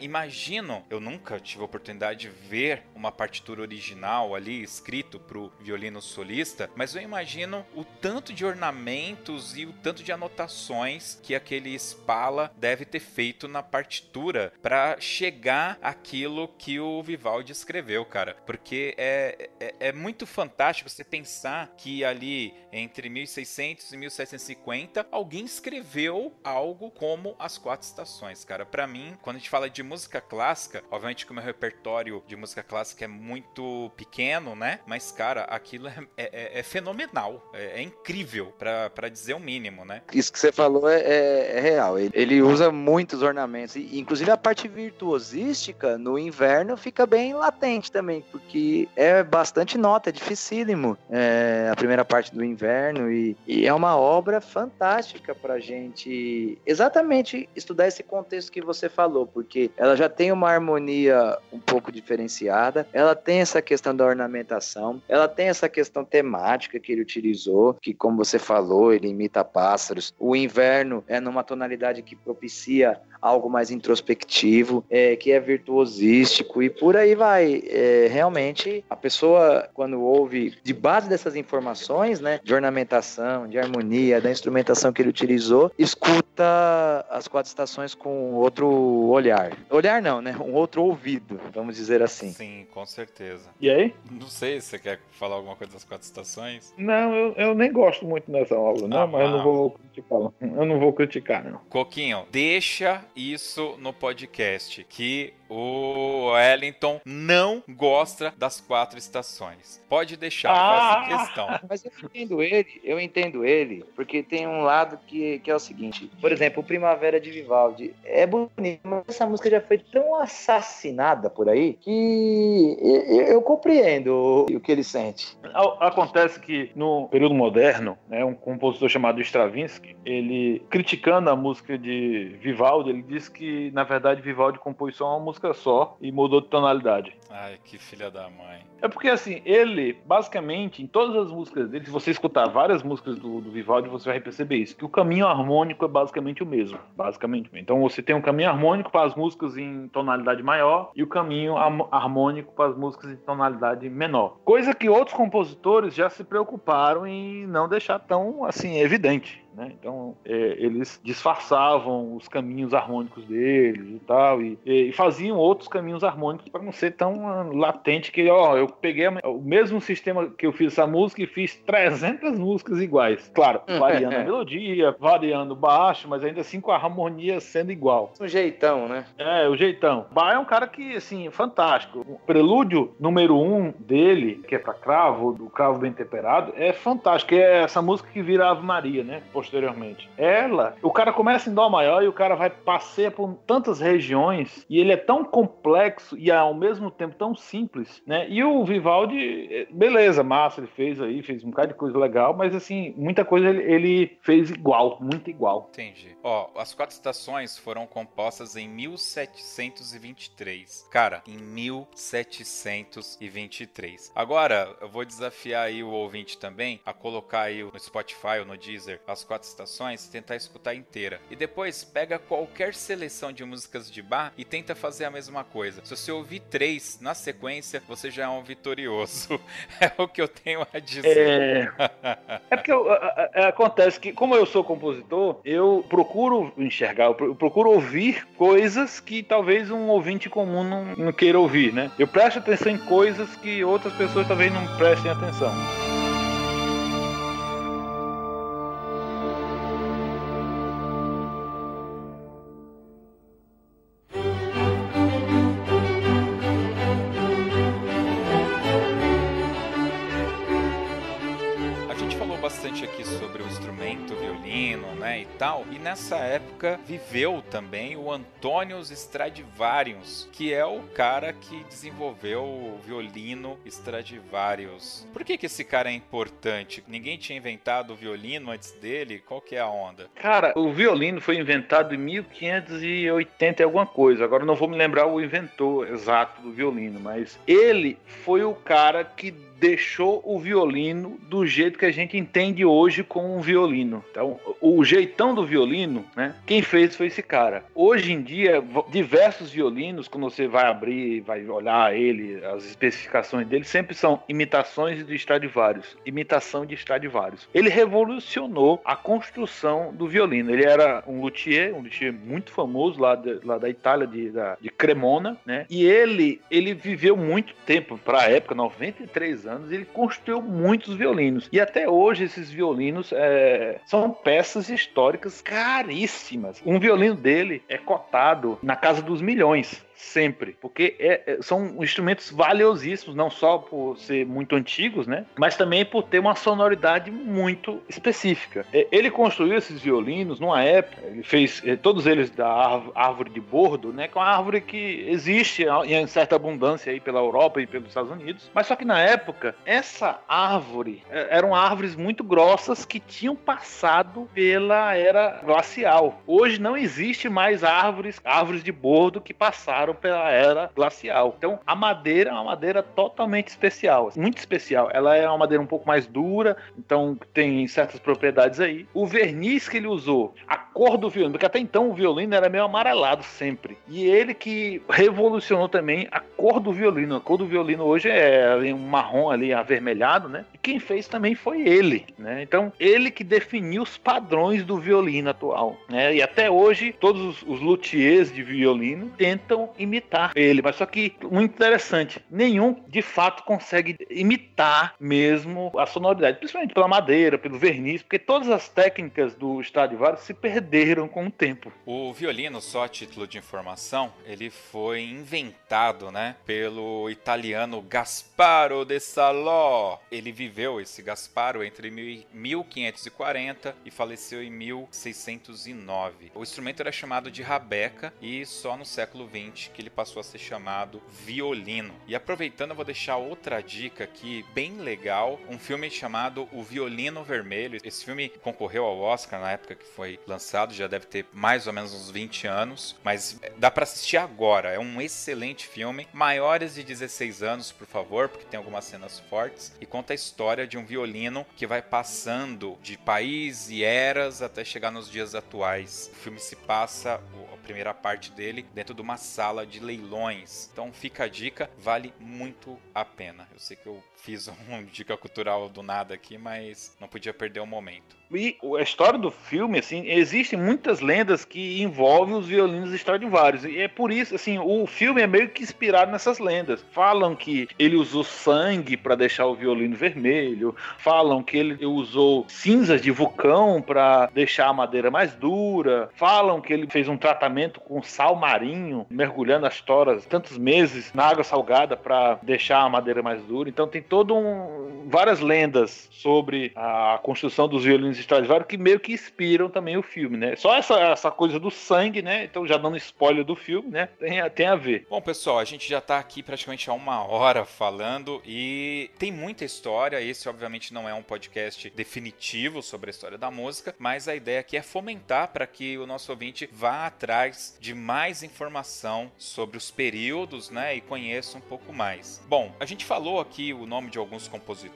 Eu nunca tive a oportunidade de ver uma partitura original ali escrito para o violino solista, mas eu imagino o tanto de ornamentos e o tanto de anotações que aquele Spala deve ter feito na partitura para chegar aquilo que o Vivaldi escreveu, cara. Porque é, é, é muito fantástico você pensar que ali entre 1600 e 1750 alguém escreveu algo como as quatro estações cara. Para mim, quando a gente fala de música clássica, obviamente que o meu repertório de música clássica é muito pequeno, né? Mas, cara, aquilo é, é, é, é fenomenal. É, é incrível, para dizer o mínimo, né? Isso que você falou é, é, é real. Ele, ele, usa muitos ornamentos. E, inclusive a parte virtuosística no inverno fica bem latente também, porque é bastante nota, é dificílimo a primeira parte do inverno. E, e é uma obra fantástica pra gente exatamente estudar esse contexto que você falou, porque ela já tem uma harmonia um pouco diferenciada, ela tem essa questão da ornamentação, ela tem essa questão temática que ele utilizou, que como você falou, ele imita pássaros. O inverno é numa tonalidade que propicia algo mais introspectivo, é, que é virtuosístico e por aí vai. É, realmente, a pessoa, quando ouve, de base dessas informações, né, de ornamentação, de harmonia, da instrumentação que ele utilizou, escuta as quatro estações com outro olhar. Olhar não, né? Um outro ouvido, vamos dizer assim. Sim, com certeza. E aí? Não sei se você quer falar alguma coisa das quatro estações. Não, eu, eu nem gosto muito dessa aula, não, ah, mas eu não vou criticar. Eu não vou criticar, não. Coquinho, deixa isso no podcast que o Wellington não gosta das quatro estações. Pode deixar, ah! faça questão. Mas eu entendo ele, eu entendo ele, porque tem um lado que, que é o seguinte. Por exemplo, o Primavera de Vivaldi é bonito, mas essa música já foi tão assassinada por aí que eu, eu compreendo o que ele sente. Acontece que no período moderno, né, um compositor chamado Stravinsky, ele criticando a música de Vivaldi, ele disse que na verdade Vivaldi compôs só uma música música só e mudou de tonalidade. Ai, que filha da mãe. É porque assim, ele, basicamente, em todas as músicas dele, se você escutar várias músicas do, do Vivaldi, você vai perceber isso, que o caminho harmônico é basicamente o mesmo. Basicamente. Então você tem um caminho harmônico para as músicas em tonalidade maior e o caminho harmônico para as músicas em tonalidade menor. Coisa que outros compositores já se preocuparam em não deixar tão assim evidente. Né? Então, é, eles disfarçavam os caminhos harmônicos deles e tal, e, e faziam outros caminhos harmônicos para não ser tão ah, latente que, ó, eu peguei o mesmo sistema que eu fiz essa música e fiz 300 músicas iguais. Claro, variando a melodia, variando o baixo, mas ainda assim com a harmonia sendo igual. O jeitão, né? É, o jeitão. Bach é um cara que, assim, fantástico. O prelúdio número um dele, que é para cravo, do cravo bem temperado, é fantástico. É essa música que vira Ave Maria, né? posteriormente. Ela, o cara começa em dó maior e o cara vai passeia por tantas regiões e ele é tão complexo e ao mesmo tempo tão simples, né? E o Vivaldi, beleza, massa, ele fez aí, fez um bocado de coisa legal, mas assim, muita coisa ele, ele fez igual, muito igual. Entendi. Ó, as quatro estações foram compostas em 1723. Cara, em 1723. Agora, eu vou desafiar aí o ouvinte também a colocar aí no Spotify ou no Deezer as quatro estações e tentar escutar inteira. E depois pega qualquer seleção de músicas de bar e tenta fazer a mesma coisa. Se você ouvir três na sequência, você já é um vitorioso. é o que eu tenho a dizer. É, é porque eu, é, acontece que, como eu sou compositor, eu procuro enxergar, eu procuro ouvir coisas que talvez um ouvinte comum não, não queira ouvir, né? Eu presto atenção em coisas que outras pessoas talvez não prestem atenção. Tal. Época viveu também o Antônios Stradivarius, que é o cara que desenvolveu o violino Stradivarius. Por que, que esse cara é importante? Ninguém tinha inventado o violino antes dele? Qual que é a onda? Cara, o violino foi inventado em 1580 e alguma coisa. Agora não vou me lembrar o inventor exato do violino, mas ele foi o cara que deixou o violino do jeito que a gente entende hoje com um violino. Então, o jeitão do violino, né? Quem fez foi esse cara. Hoje em dia, diversos violinos, quando você vai abrir, vai olhar ele, as especificações dele, sempre são imitações de Stradivarius, imitação de Stradivarius. Ele revolucionou a construção do violino. Ele era um luthier, um luthier muito famoso lá, de, lá da Itália, de, da, de Cremona, né? E ele, ele viveu muito tempo, para a época, 93 anos ele construiu muitos violinos. E até hoje esses violinos é, são peças históricas caríssimas. Um violino dele é cotado na casa dos milhões sempre, porque é, é, são instrumentos valiosíssimos, não só por ser muito antigos, né, mas também por ter uma sonoridade muito específica. É, ele construiu esses violinos numa época, ele fez é, todos eles da árvore de bordo, né, que é uma árvore que existe em certa abundância aí pela Europa e pelos Estados Unidos, mas só que na época essa árvore eram árvores muito grossas que tinham passado pela era glacial. Hoje não existe mais árvores, árvores de bordo que passaram passaram pela era glacial. Então, a madeira é uma madeira totalmente especial, muito especial. Ela é uma madeira um pouco mais dura, então tem certas propriedades aí. O verniz que ele usou, a cor do violino, porque até então o violino era meio amarelado sempre. E ele que revolucionou também a cor do violino. A cor do violino hoje é um marrom ali avermelhado, né? E quem fez também foi ele, né? Então, ele que definiu os padrões do violino atual, né? E até hoje todos os, os luthiers de violino tentam imitar ele. Mas só que, muito interessante, nenhum de fato consegue imitar mesmo a sonoridade, principalmente pela madeira, pelo verniz, porque todas as técnicas do Stradivarius se perderam com o tempo. O violino, só a título de informação, ele foi inventado, né, pelo italiano Gasparo de Salò. Ele viveu esse Gasparo entre 1540 e faleceu em 1609. O instrumento era chamado de rabeca e só no século 20 que ele passou a ser chamado Violino. E aproveitando, eu vou deixar outra dica aqui, bem legal, um filme chamado O Violino Vermelho. Esse filme concorreu ao Oscar na época que foi lançado, já deve ter mais ou menos uns 20 anos, mas dá para assistir agora. É um excelente filme. Maiores de 16 anos, por favor, porque tem algumas cenas fortes e conta a história de um violino que vai passando de país e eras até chegar nos dias atuais. O filme se passa primeira parte dele dentro de uma sala de leilões. Então fica a dica, vale muito a pena. Eu sei que eu fiz uma dica cultural do nada aqui, mas não podia perder o momento. E a história do filme, assim, existem muitas lendas que envolvem os violinos Stradivarius. E é por isso, assim, o filme é meio que inspirado nessas lendas. Falam que ele usou sangue para deixar o violino vermelho, falam que ele usou cinzas de vulcão para deixar a madeira mais dura, falam que ele fez um tratamento com sal marinho, mergulhando as toras tantos meses na água salgada para deixar a madeira mais dura. Então tem todo um várias lendas sobre a construção dos violinos Stradivarius que meio que inspiram também o filme, né? Só essa, essa coisa do sangue, né? Então já dando spoiler do filme, né? Tem, tem a ver. Bom, pessoal, a gente já tá aqui praticamente há uma hora falando e tem muita história. Esse, obviamente, não é um podcast definitivo sobre a história da música, mas a ideia aqui é fomentar para que o nosso ouvinte vá atrás de mais informação sobre os períodos, né? E conheça um pouco mais. Bom, a gente falou aqui o nome de alguns compositores.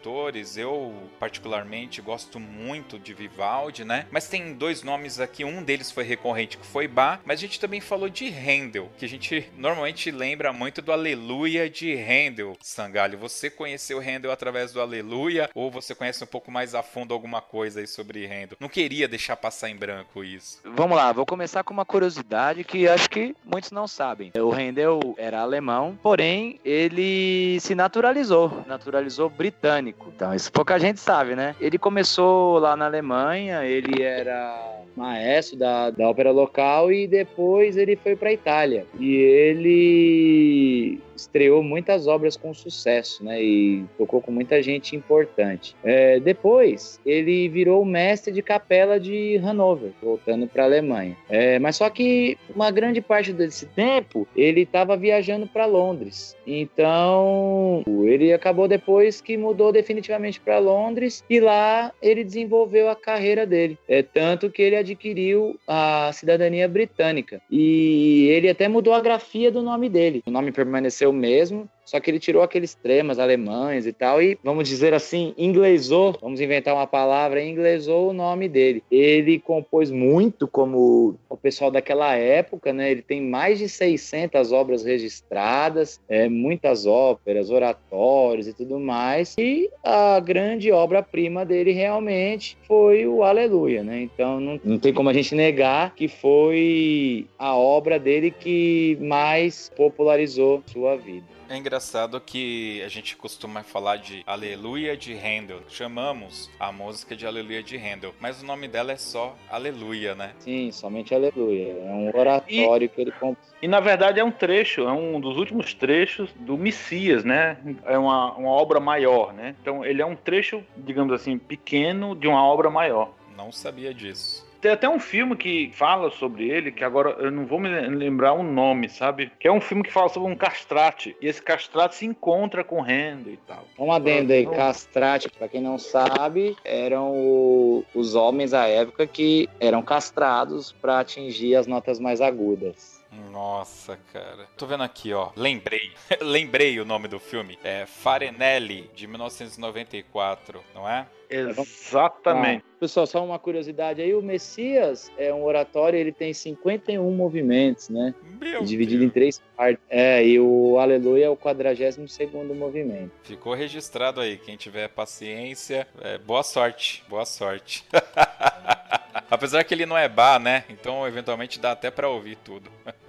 Eu, particularmente, gosto muito de Vivaldi, né? Mas tem dois nomes aqui. Um deles foi recorrente, que foi Bach, mas a gente também falou de Handel, que a gente normalmente lembra muito do Aleluia de Handel. Sangalho, você conheceu Handel através do Aleluia ou você conhece um pouco mais a fundo alguma coisa aí sobre Handel? Não queria deixar passar em branco isso. Vamos lá, vou começar com uma curiosidade que acho que muitos não sabem. O Handel era alemão, porém ele se naturalizou, naturalizou britânico. Então, isso pouca gente sabe, né? Ele começou lá na Alemanha, ele era maestro da, da ópera local e depois ele foi para Itália. E ele estreou muitas obras com sucesso, né? E tocou com muita gente importante. É, depois, ele virou mestre de capela de Hanover, voltando para a Alemanha. É, mas só que uma grande parte desse tempo ele estava viajando para Londres. Então, ele acabou depois que mudou definitivamente para Londres e lá ele desenvolveu a carreira dele. É tanto que ele adquiriu a cidadania britânica e ele até mudou a grafia do nome dele. O nome permaneceu o mesmo, só que ele tirou aqueles tremas alemães e tal e, vamos dizer assim, inglesou, vamos inventar uma palavra, inglesou o nome dele. Ele compôs muito como o pessoal daquela época, né? Ele tem mais de 600 obras registradas, é, muitas óperas, oratórios e tudo mais. E a grande obra-prima dele realmente foi o Aleluia, né? Então não, não tem como a gente negar que foi a obra dele que mais popularizou sua vida. É engraçado que a gente costuma falar de Aleluia de Handel. Chamamos a música de Aleluia de Handel, mas o nome dela é só Aleluia, né? Sim, somente Aleluia. É um oratório e, que ele compôs. E na verdade é um trecho, é um dos últimos trechos do Messias, né? É uma, uma obra maior, né? Então ele é um trecho, digamos assim, pequeno de uma obra maior. Não sabia disso. Tem até um filme que fala sobre ele, que agora eu não vou me lembrar o nome, sabe? Que é um filme que fala sobre um castrate. E esse castrate se encontra com Rendo e tal. Um adendo aí, castrate, pra quem não sabe, eram o, os homens à época que eram castrados para atingir as notas mais agudas. Nossa, cara. Tô vendo aqui, ó. Lembrei. Lembrei o nome do filme. É Farenelli, de 1994, não é? Exatamente. Ah, pessoal, só uma curiosidade aí, o Messias é um oratório, ele tem 51 movimentos, né? Meu dividido Deus. em três partes. É, e o Aleluia é o 42 segundo movimento. Ficou registrado aí, quem tiver paciência, é, boa sorte, boa sorte. Apesar que ele não é bar, né? Então eventualmente dá até para ouvir tudo.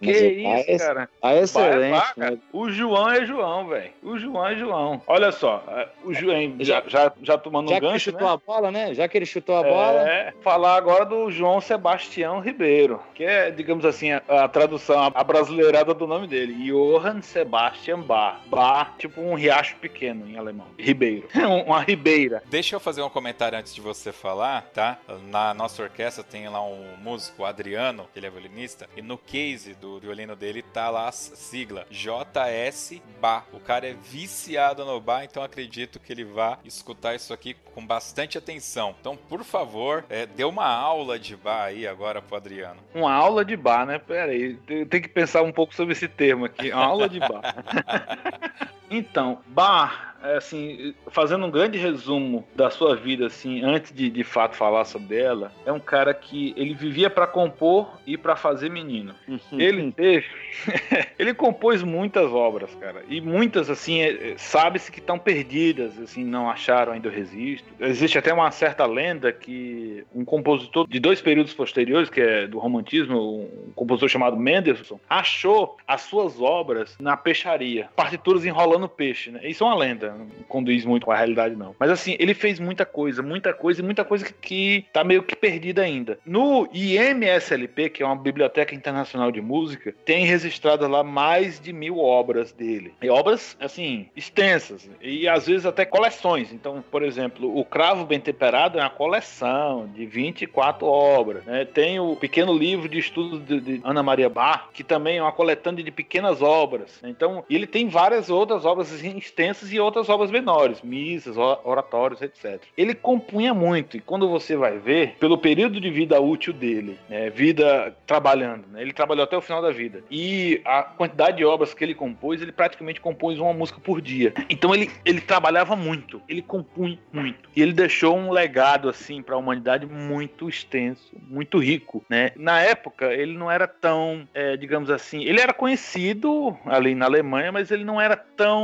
Que isso, cara? Tá excelente. Vai, vai, né? O João é João, velho. O João é João. Olha só, o João já, já, já tomando Já um que ele gancho, chutou né? a bola, né? Já que ele chutou a bola. É, falar agora do João Sebastião Ribeiro, que é, digamos assim, a, a tradução, a brasileirada do nome dele. Johann Sebastian Bach. Bach, tipo um riacho pequeno em alemão. Ribeiro. Uma ribeira. Deixa eu fazer um comentário antes de você falar, tá? Na nossa orquestra tem lá um músico, o Adriano, que ele é violinista, e no case do violino dele tá lá a sigla JS Bar. O cara é viciado no bar, então acredito que ele vá escutar isso aqui com bastante atenção. Então, por favor, é, dê uma aula de bar aí agora pro Adriano. Uma aula de bar, né? Pera aí, tem que pensar um pouco sobre esse termo aqui. Uma aula de bar. então, bar, é, assim, fazendo um grande resumo da sua vida, assim, antes de de fato falar sobre ela, é um cara que ele vivia para compor e para fazer menino. Ele teve, ele compôs muitas obras, cara, e muitas assim, é, é, sabe-se que estão perdidas, assim, não acharam ainda o registro. Existe até uma certa lenda que um compositor de dois períodos posteriores, que é do romantismo, um compositor chamado Mendelssohn, achou as suas obras na peixaria, partituras enrolando peixe, né? Isso é uma lenda. não condiz muito com a realidade, não. Mas assim, ele fez muita coisa, muita coisa e muita coisa que, que tá meio que perdida ainda. No IMSLP, que é uma biblioteca internacional de música, tem registrado lá mais de mil obras dele. E obras, assim, extensas. E às vezes até coleções. Então, por exemplo, o Cravo Bem Temperado é uma coleção de 24 obras. Né? Tem o pequeno livro de estudos de, de Ana Maria Bach, que também é uma coletânea de pequenas obras. Então, ele tem várias outras obras assim, extensas e outras obras menores, missas, oratórios, etc. Ele compunha muito, e quando você vai ver, pelo período de vida útil dele, né, vida trabalhando, né, ele trabalhou até o final da vida, e a quantidade de obras que ele compôs, ele praticamente compôs uma música por dia. Então ele, ele trabalhava muito, ele compunha muito, e ele deixou um legado assim para a humanidade muito extenso, muito rico, né? Na época ele não era tão, é, digamos assim, ele era conhecido ali na Alemanha, mas ele não era tão,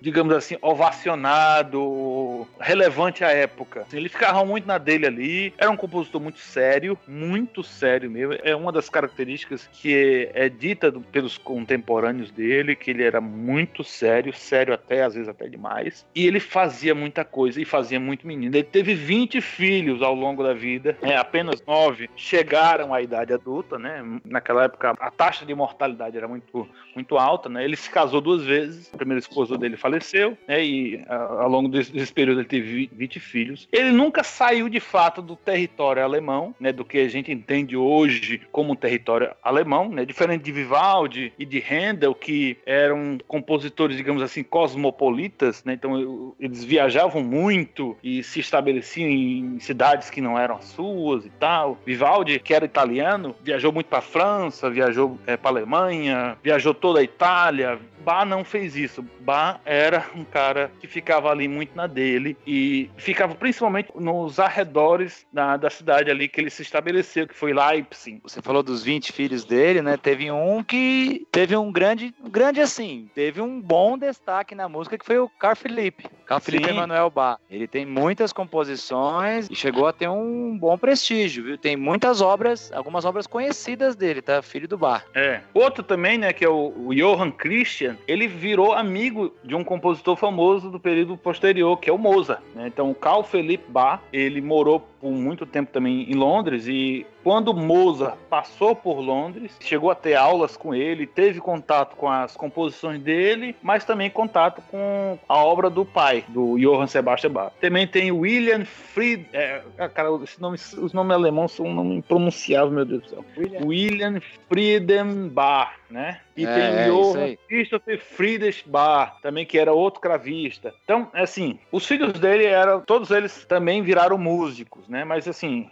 digamos assim, ovacionado, relevante à época. Assim, ele ficava muito na dele ali. Era um compositor muito sério, muito sério mesmo. É uma das características que é, dita pelos contemporâneos dele, que ele era muito sério, sério até, às vezes até demais. E ele fazia muita coisa e fazia muito menino. Ele teve 20 filhos ao longo da vida, é, apenas nove chegaram à idade adulta, né? Naquela época a taxa de mortalidade era muito, muito alta, né? Ele se casou duas vezes, a primeira esposa dele faleceu, né? E a, ao longo desse, período ele teve 20 filhos. Ele nunca saiu de fato do território alemão, né? Do que a gente entende hoje como um território alemão, né? Diferente de Vivaldi e de Handel, que eram compositores, digamos assim, cosmopolitas, né? Então eles viajavam muito e se estabeleciam em cidades que não eram suas e tal. Vivaldi, que era italiano, viajou muito para França, viajou é, para Alemanha, viajou toda a Itália, Bach não fez isso. Bach era um cara que ficava ali muito na dele e ficava principalmente nos arredores da, da cidade ali que ele se estabeleceu, que foi Leipzig. Você falou dos 20 filhos dele, né? Teve um que teve um grande, grande assim, teve um bom destaque na música que foi o Carl Philippe. Carl Philippe Emanuel Bach. Ele tem muitas composições e chegou a ter um bom prestígio, viu? Tem muitas obras, algumas obras conhecidas dele, tá? Filho do Bach. É. Outro também, né, que é o, o Johann Christian, ele virou amigo de um compositor famoso do período posterior, que é o Mozart. Né? Então, o Carl Philipp Bach, ele morou por muito tempo também em Londres e quando Mozart passou por Londres, chegou a ter aulas com ele, teve contato com as composições dele, mas também contato com a obra do pai, do Johann Sebastian Bach. Também tem William Fried, é, cara, esse nome, os nomes alemães são um nome impronunciável, meu Deus do céu. William, William Friedenbach, né? E é, tem o Johann Christopher Friedrich Bach, também que era outro cravista. Então, assim, os filhos dele eram, todos eles também viraram músicos, né? Mas assim,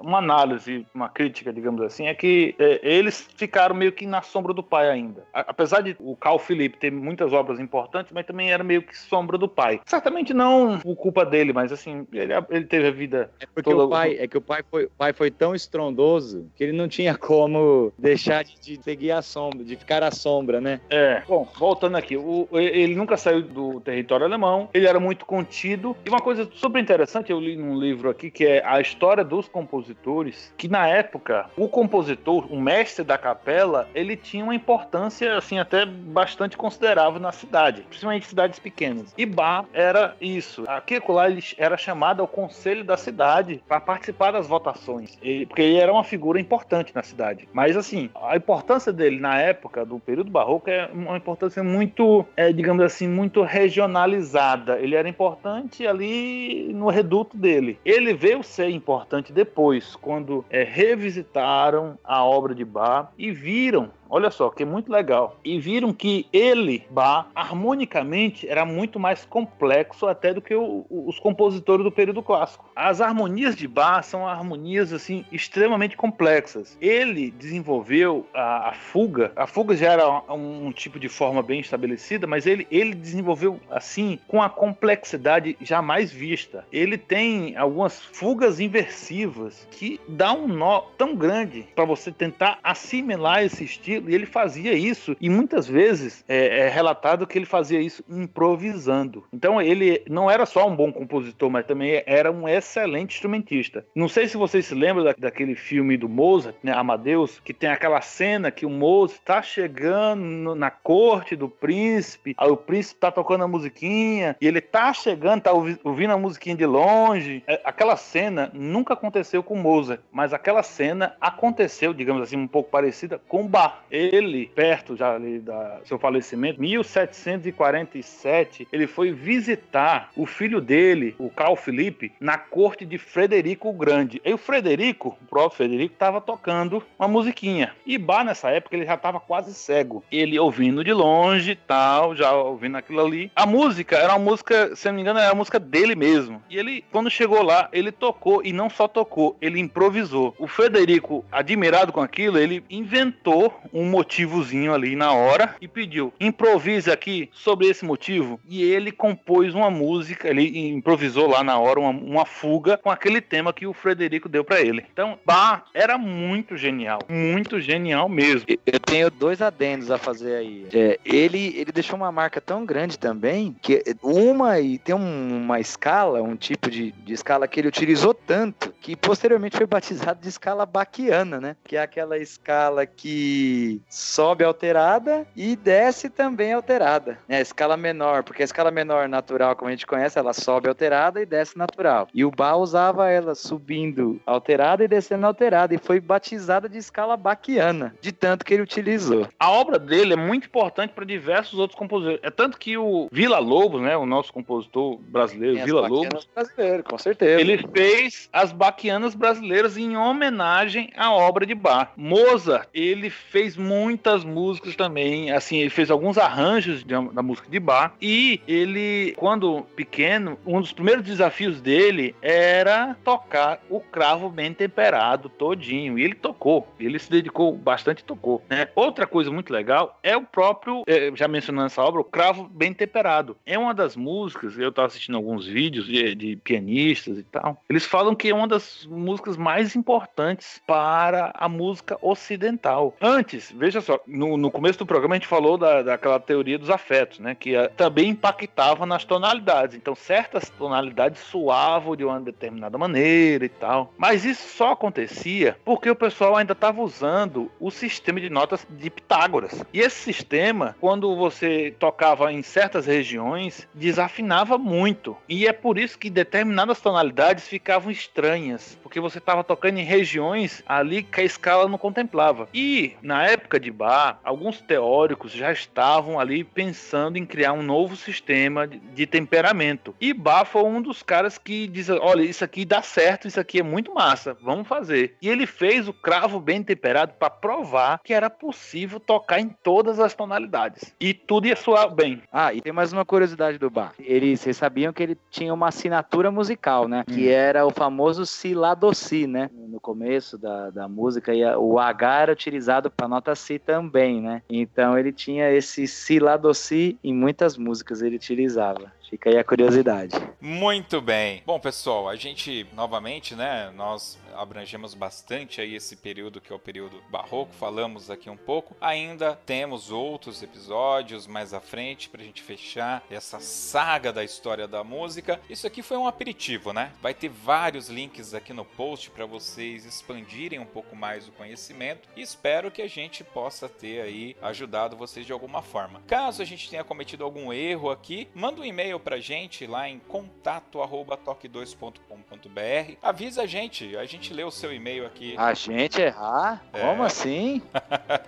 uma análise, uma crítica, digamos assim, é que é, eles ficaram meio que na sombra do pai ainda. apesar de o Carl Philippe ter muitas obras importantes, mas também era meio que sombra do pai. Certamente não por culpa dele, mas assim, ele, ele teve a vida. É porque toda... o pai, é que o pai foi, o pai foi tão estrondoso que ele não tinha como deixar de, de seguir a sombra, de ficar à sombra, né? É. Bom, voltando aqui, o, ele nunca saiu do território alemão, ele era muito contido. E uma coisa super interessante, eu li num livro aqui, que é a história dos compositores, que na época o compositor, o mestre da capela, ele tinha uma importância assim até bastante considerável na cidade, principalmente cidades pequenas. E Bach era isso. Aqui lá ele era chamado ao conselho da cidade para participar das votações, ele, porque ele era uma figura importante na cidade. Mas assim, a importância dele na época do período barroco é uma importância muito, é, digamos assim, muito regionalizada. Ele era importante ali no reduto dele. Ele veio ser importante depois depois, quando é, revisitaram a obra de Bach e viram Olha só, que é muito legal. E viram que ele, Bach, harmonicamente era muito mais complexo até do que o, os compositores do período clássico. As harmonias de Bach são harmonias assim extremamente complexas. Ele desenvolveu a, a fuga. A fuga já era um, um, tipo de forma bem estabelecida, mas ele, ele desenvolveu assim com a complexidade jamais vista. Ele tem algumas fugas inversivas que dá um nó tão grande para você tentar assimilar esse estilo E ele fazia isso, e muitas vezes é, é relatado que ele fazia isso improvisando. Então ele não era só um bom compositor, mas também era um excelente instrumentista. Não sei se vocês se lembram da, daquele filme do Mozart, né, Amadeus, que tem aquela cena que o Mozart está chegando na corte do príncipe, aí o príncipe está tocando a musiquinha, e ele está chegando, está ouvindo a musiquinha de longe. É, aquela cena nunca aconteceu com Mozart, mas aquela cena aconteceu, digamos assim, um pouco parecida com Bach. Ele, perto já ali da seu falecimento, 1747, ele foi visitar o filho dele, o Carl Felipe, na corte de Frederico o Grande. E o Frederico, o próprio Frederico, estava tocando uma musiquinha. E Bach, nessa época, ele já estava quase cego. Ele ouvindo de longe, tal, já ouvindo aquilo ali. A música era uma música, se não me engano, era a música dele mesmo. E ele, quando chegou lá, ele tocou, e não só tocou, ele improvisou. O Frederico, admirado com aquilo, ele inventou motivozinho ali na hora e pediu: improvise aqui sobre esse motivo. E ele compôs uma música, ele improvisou lá na hora uma, uma fuga com aquele tema que o Frederico deu para ele. Então, Bach era muito genial, muito genial mesmo. Eu tenho dois adendos a fazer aí. É, ele, ele deixou uma marca tão grande também que uma e tem uma escala, um tipo de, de escala que ele utilizou tanto que posteriormente foi batizado de escala baquiana, né? Que é aquela escala que sobe alterada e desce também alterada. É a escala menor, porque a escala menor natural, como a gente conhece, ela sobe alterada e desce natural. E o Bach usava ela subindo alterada e descendo alterada e foi batizada de escala baquiana, de tanto que ele utilizou. A obra dele é muito importante para diversos outros compositores. É tanto que o Vila Lobos, né, o nosso compositor brasileiro, Vila Lobos, brasileiro, com certeza. Ele fez as baquianas brasileiras em homenagem à obra de Bach. Mozart, ele fez muitas músicas também, assim, ele fez alguns arranjos de, da música de Bach e ele, quando pequeno, um dos primeiros desafios dele era tocar o cravo bem temperado todinho. E ele tocou, ele se dedicou bastante e tocou. Né? Outra coisa muito legal é o próprio, é, já mencionando essa obra, o cravo bem temperado. É uma das músicas, eu estava assistindo alguns vídeos de, de pianistas e tal, eles falam que é uma das músicas mais importantes para a música ocidental. Antes, veja só, no, no começo do programa a gente falou da, daquela teoria dos afetos, né? Que uh, também impactava nas tonalidades. Então, certas tonalidades soavam de uma determinada maneira e tal. Mas isso só acontecia porque o pessoal ainda estava usando o sistema de notas de Pitágoras. E esse sistema, quando você tocava em certas regiões, desafinava muito. E é por isso que determinadas tonalidades ficavam estranhas, porque você estava tocando em regiões ali que a escala não contemplava. E na época de Bach, alguns teóricos já estavam ali pensando em criar um novo sistema de, temperamento. E Bach foi um dos caras que diz: olha, isso aqui dá certo, isso aqui é muito massa, vamos fazer. E ele fez o cravo bem temperado para provar que era possível tocar em todas as tonalidades. E tudo ia soar bem. Ah, e tem mais uma curiosidade do Bach. Ele, vocês sabiam que ele tinha uma assinatura musical, né? Hum. Que era o famoso si lá do si, né? No começo da, da música, e o H era utilizado para nota si também, né? Então ele tinha esse si lá do si em muitas músicas ele utilizava. Fica aí a curiosidade. Muito bem. Bom, pessoal, a gente novamente, né, nós abrangemos bastante aí esse período que é o período barroco, falamos aqui um pouco. Ainda temos outros episódios mais à frente pra gente fechar essa saga da história da música. Isso aqui foi um aperitivo, né? Vai ter vários links aqui no post para vocês expandirem um pouco mais o conhecimento e espero que a gente possa ter aí ajudado vocês de alguma forma. Caso a gente tenha cometido algum erro aqui, manda um e-mail pra gente lá em contato@toque2.com.br. Avisa a gente, a gente lê o seu e-mail aqui. A gente errar? É. Como assim?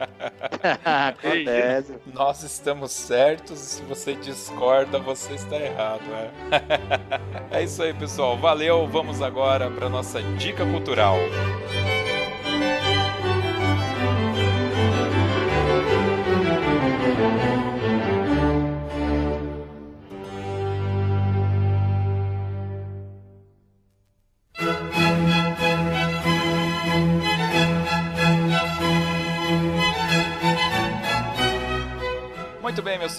Acontece. Nós estamos certos e se você discorda, você está errado. É, é isso aí, pessoal. Valeu. Vamos agora para nossa dica cultural.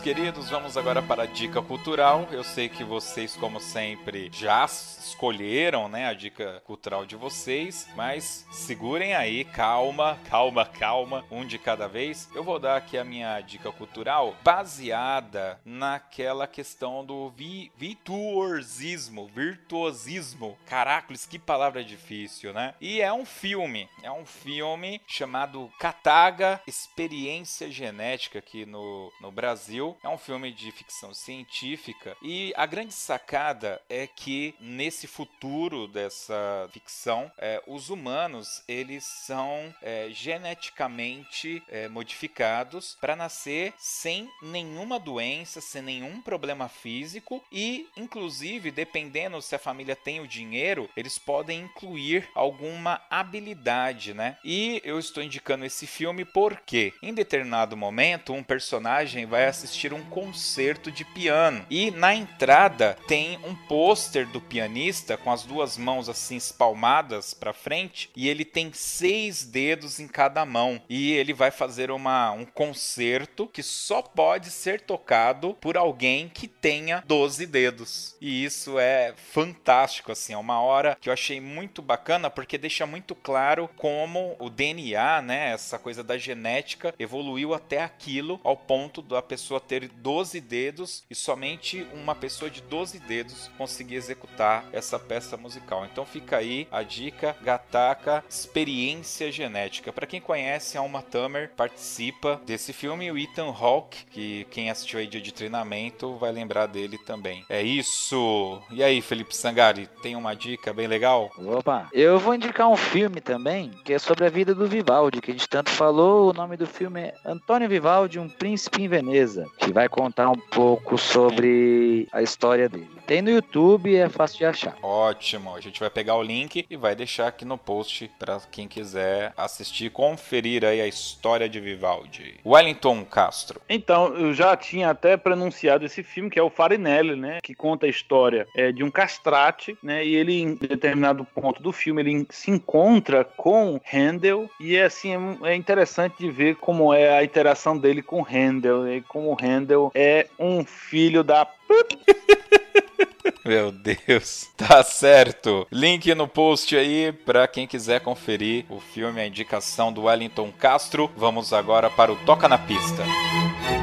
Queridos, vamos agora para a dica cultural. Eu sei que vocês, como sempre, já escolheram, né, a dica cultural de vocês, mas segurem aí, calma, calma, calma, um de cada vez. Eu vou dar aqui a minha dica cultural baseada naquela questão do vi virtuosismo, virtuosismo. Caracoles, que palavra difícil, né? E é um filme, é um filme chamado Kataga Experiência Genética aqui no, no Brasil. É um filme de ficção científica e a grande sacada é que nesse futuro dessa ficção, é, os humanos eles são é, geneticamente é, modificados para nascer sem nenhuma doença, sem nenhum problema físico e, inclusive, dependendo se a família tem o dinheiro, eles podem incluir alguma habilidade, né? E eu estou indicando esse filme porque, em determinado momento, um personagem vai assistir um concerto de piano. E na entrada tem um pôster do pianista com as duas mãos assim espalmadas para frente e ele tem seis dedos em cada mão. E ele vai fazer uma, um concerto que só pode ser tocado por alguém que tenha 12 dedos. E isso é fantástico assim. É uma hora que eu achei muito bacana porque deixa muito claro como o DNA né essa coisa da genética evoluiu até aquilo ao ponto da pessoa ter 12 dedos e somente uma pessoa de 12 dedos conseguir executar essa peça musical. Então fica aí a dica Gataka Experiência Genética. Para quem conhece, a Uma Tamer participa desse filme, o Ethan Hawke, que quem assistiu aí dia de treinamento vai lembrar dele também. É isso. E aí, Felipe Sangari, tem uma dica bem legal? Opa, eu vou indicar um filme também, que é sobre a vida do Vivaldi, que a gente tanto falou. O nome do filme é Antônio Vivaldi, um príncipe em Veneza, que vai contar um pouco sobre a história dele. Tem no YouTube, é fácil de achar. Ótimo, a gente vai pegar o link e vai deixar aqui no post para quem quiser assistir, conferir aí a história de Vivaldi. Wellington Castro. Então, eu já tinha até pronunciado esse filme, que é o Farinelli, né? Que conta a história é, de um castrate, né? E ele, em determinado ponto do filme, ele se encontra com Handel. E é assim, é interessante de ver como é a interação dele com Handel. E como Handel é um filho da. Meu Deus. Tá certo. Link no post aí para quem quiser conferir o filme, a indicação do Wellington Castro. Vamos agora para o Toca na Pista. Muito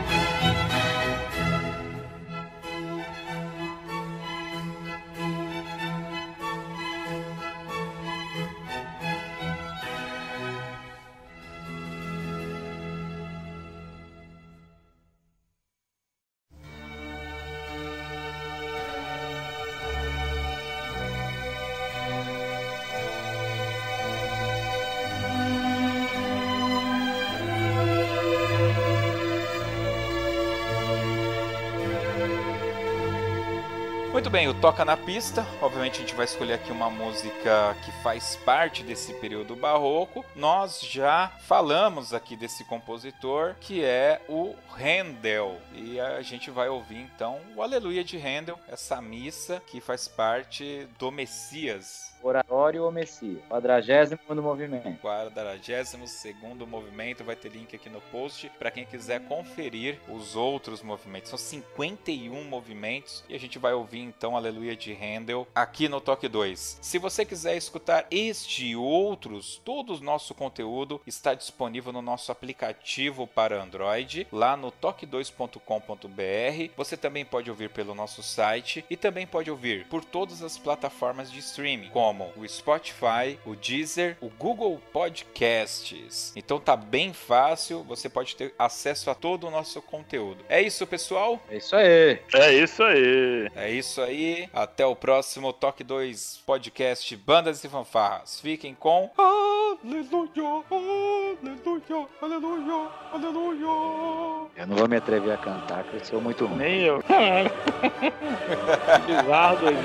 Toca na Pista. Obviamente a gente vai escolher aqui uma música que faz parte desse período barroco. Nós já falamos aqui desse compositor, que é o Handel. E a gente vai ouvir então o Aleluia de Handel, essa missa que faz parte do Messias. Oratório ou Messias. Quadragésimo movimento. Quadragésimo segundo movimento. Vai ter link aqui no post para quem quiser conferir os outros movimentos. São 51 movimentos e a gente vai ouvir então Aleluia de Handel aqui no Toque 2. Se você quiser escutar este e outros, todo o nosso conteúdo está disponível no nosso aplicativo para Android, lá no toque2.com.br. Você também pode ouvir pelo nosso site e também pode ouvir por todas as plataformas de streaming, como o Spotify, o Deezer, o Google Podcasts. Então tá bem fácil, você pode ter acesso a todo o nosso conteúdo. É isso, pessoal? É isso aí. É isso aí. É isso aí. Até o próximo Toque 2 podcast Bandas e Fanfarras. Fiquem com Aleluia, Aleluia, Aleluia, Aleluia. Eu não vou me atrever a cantar, porque eu sou muito ruim. Nem eu. Bizarro, doido.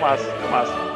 Massa, massa.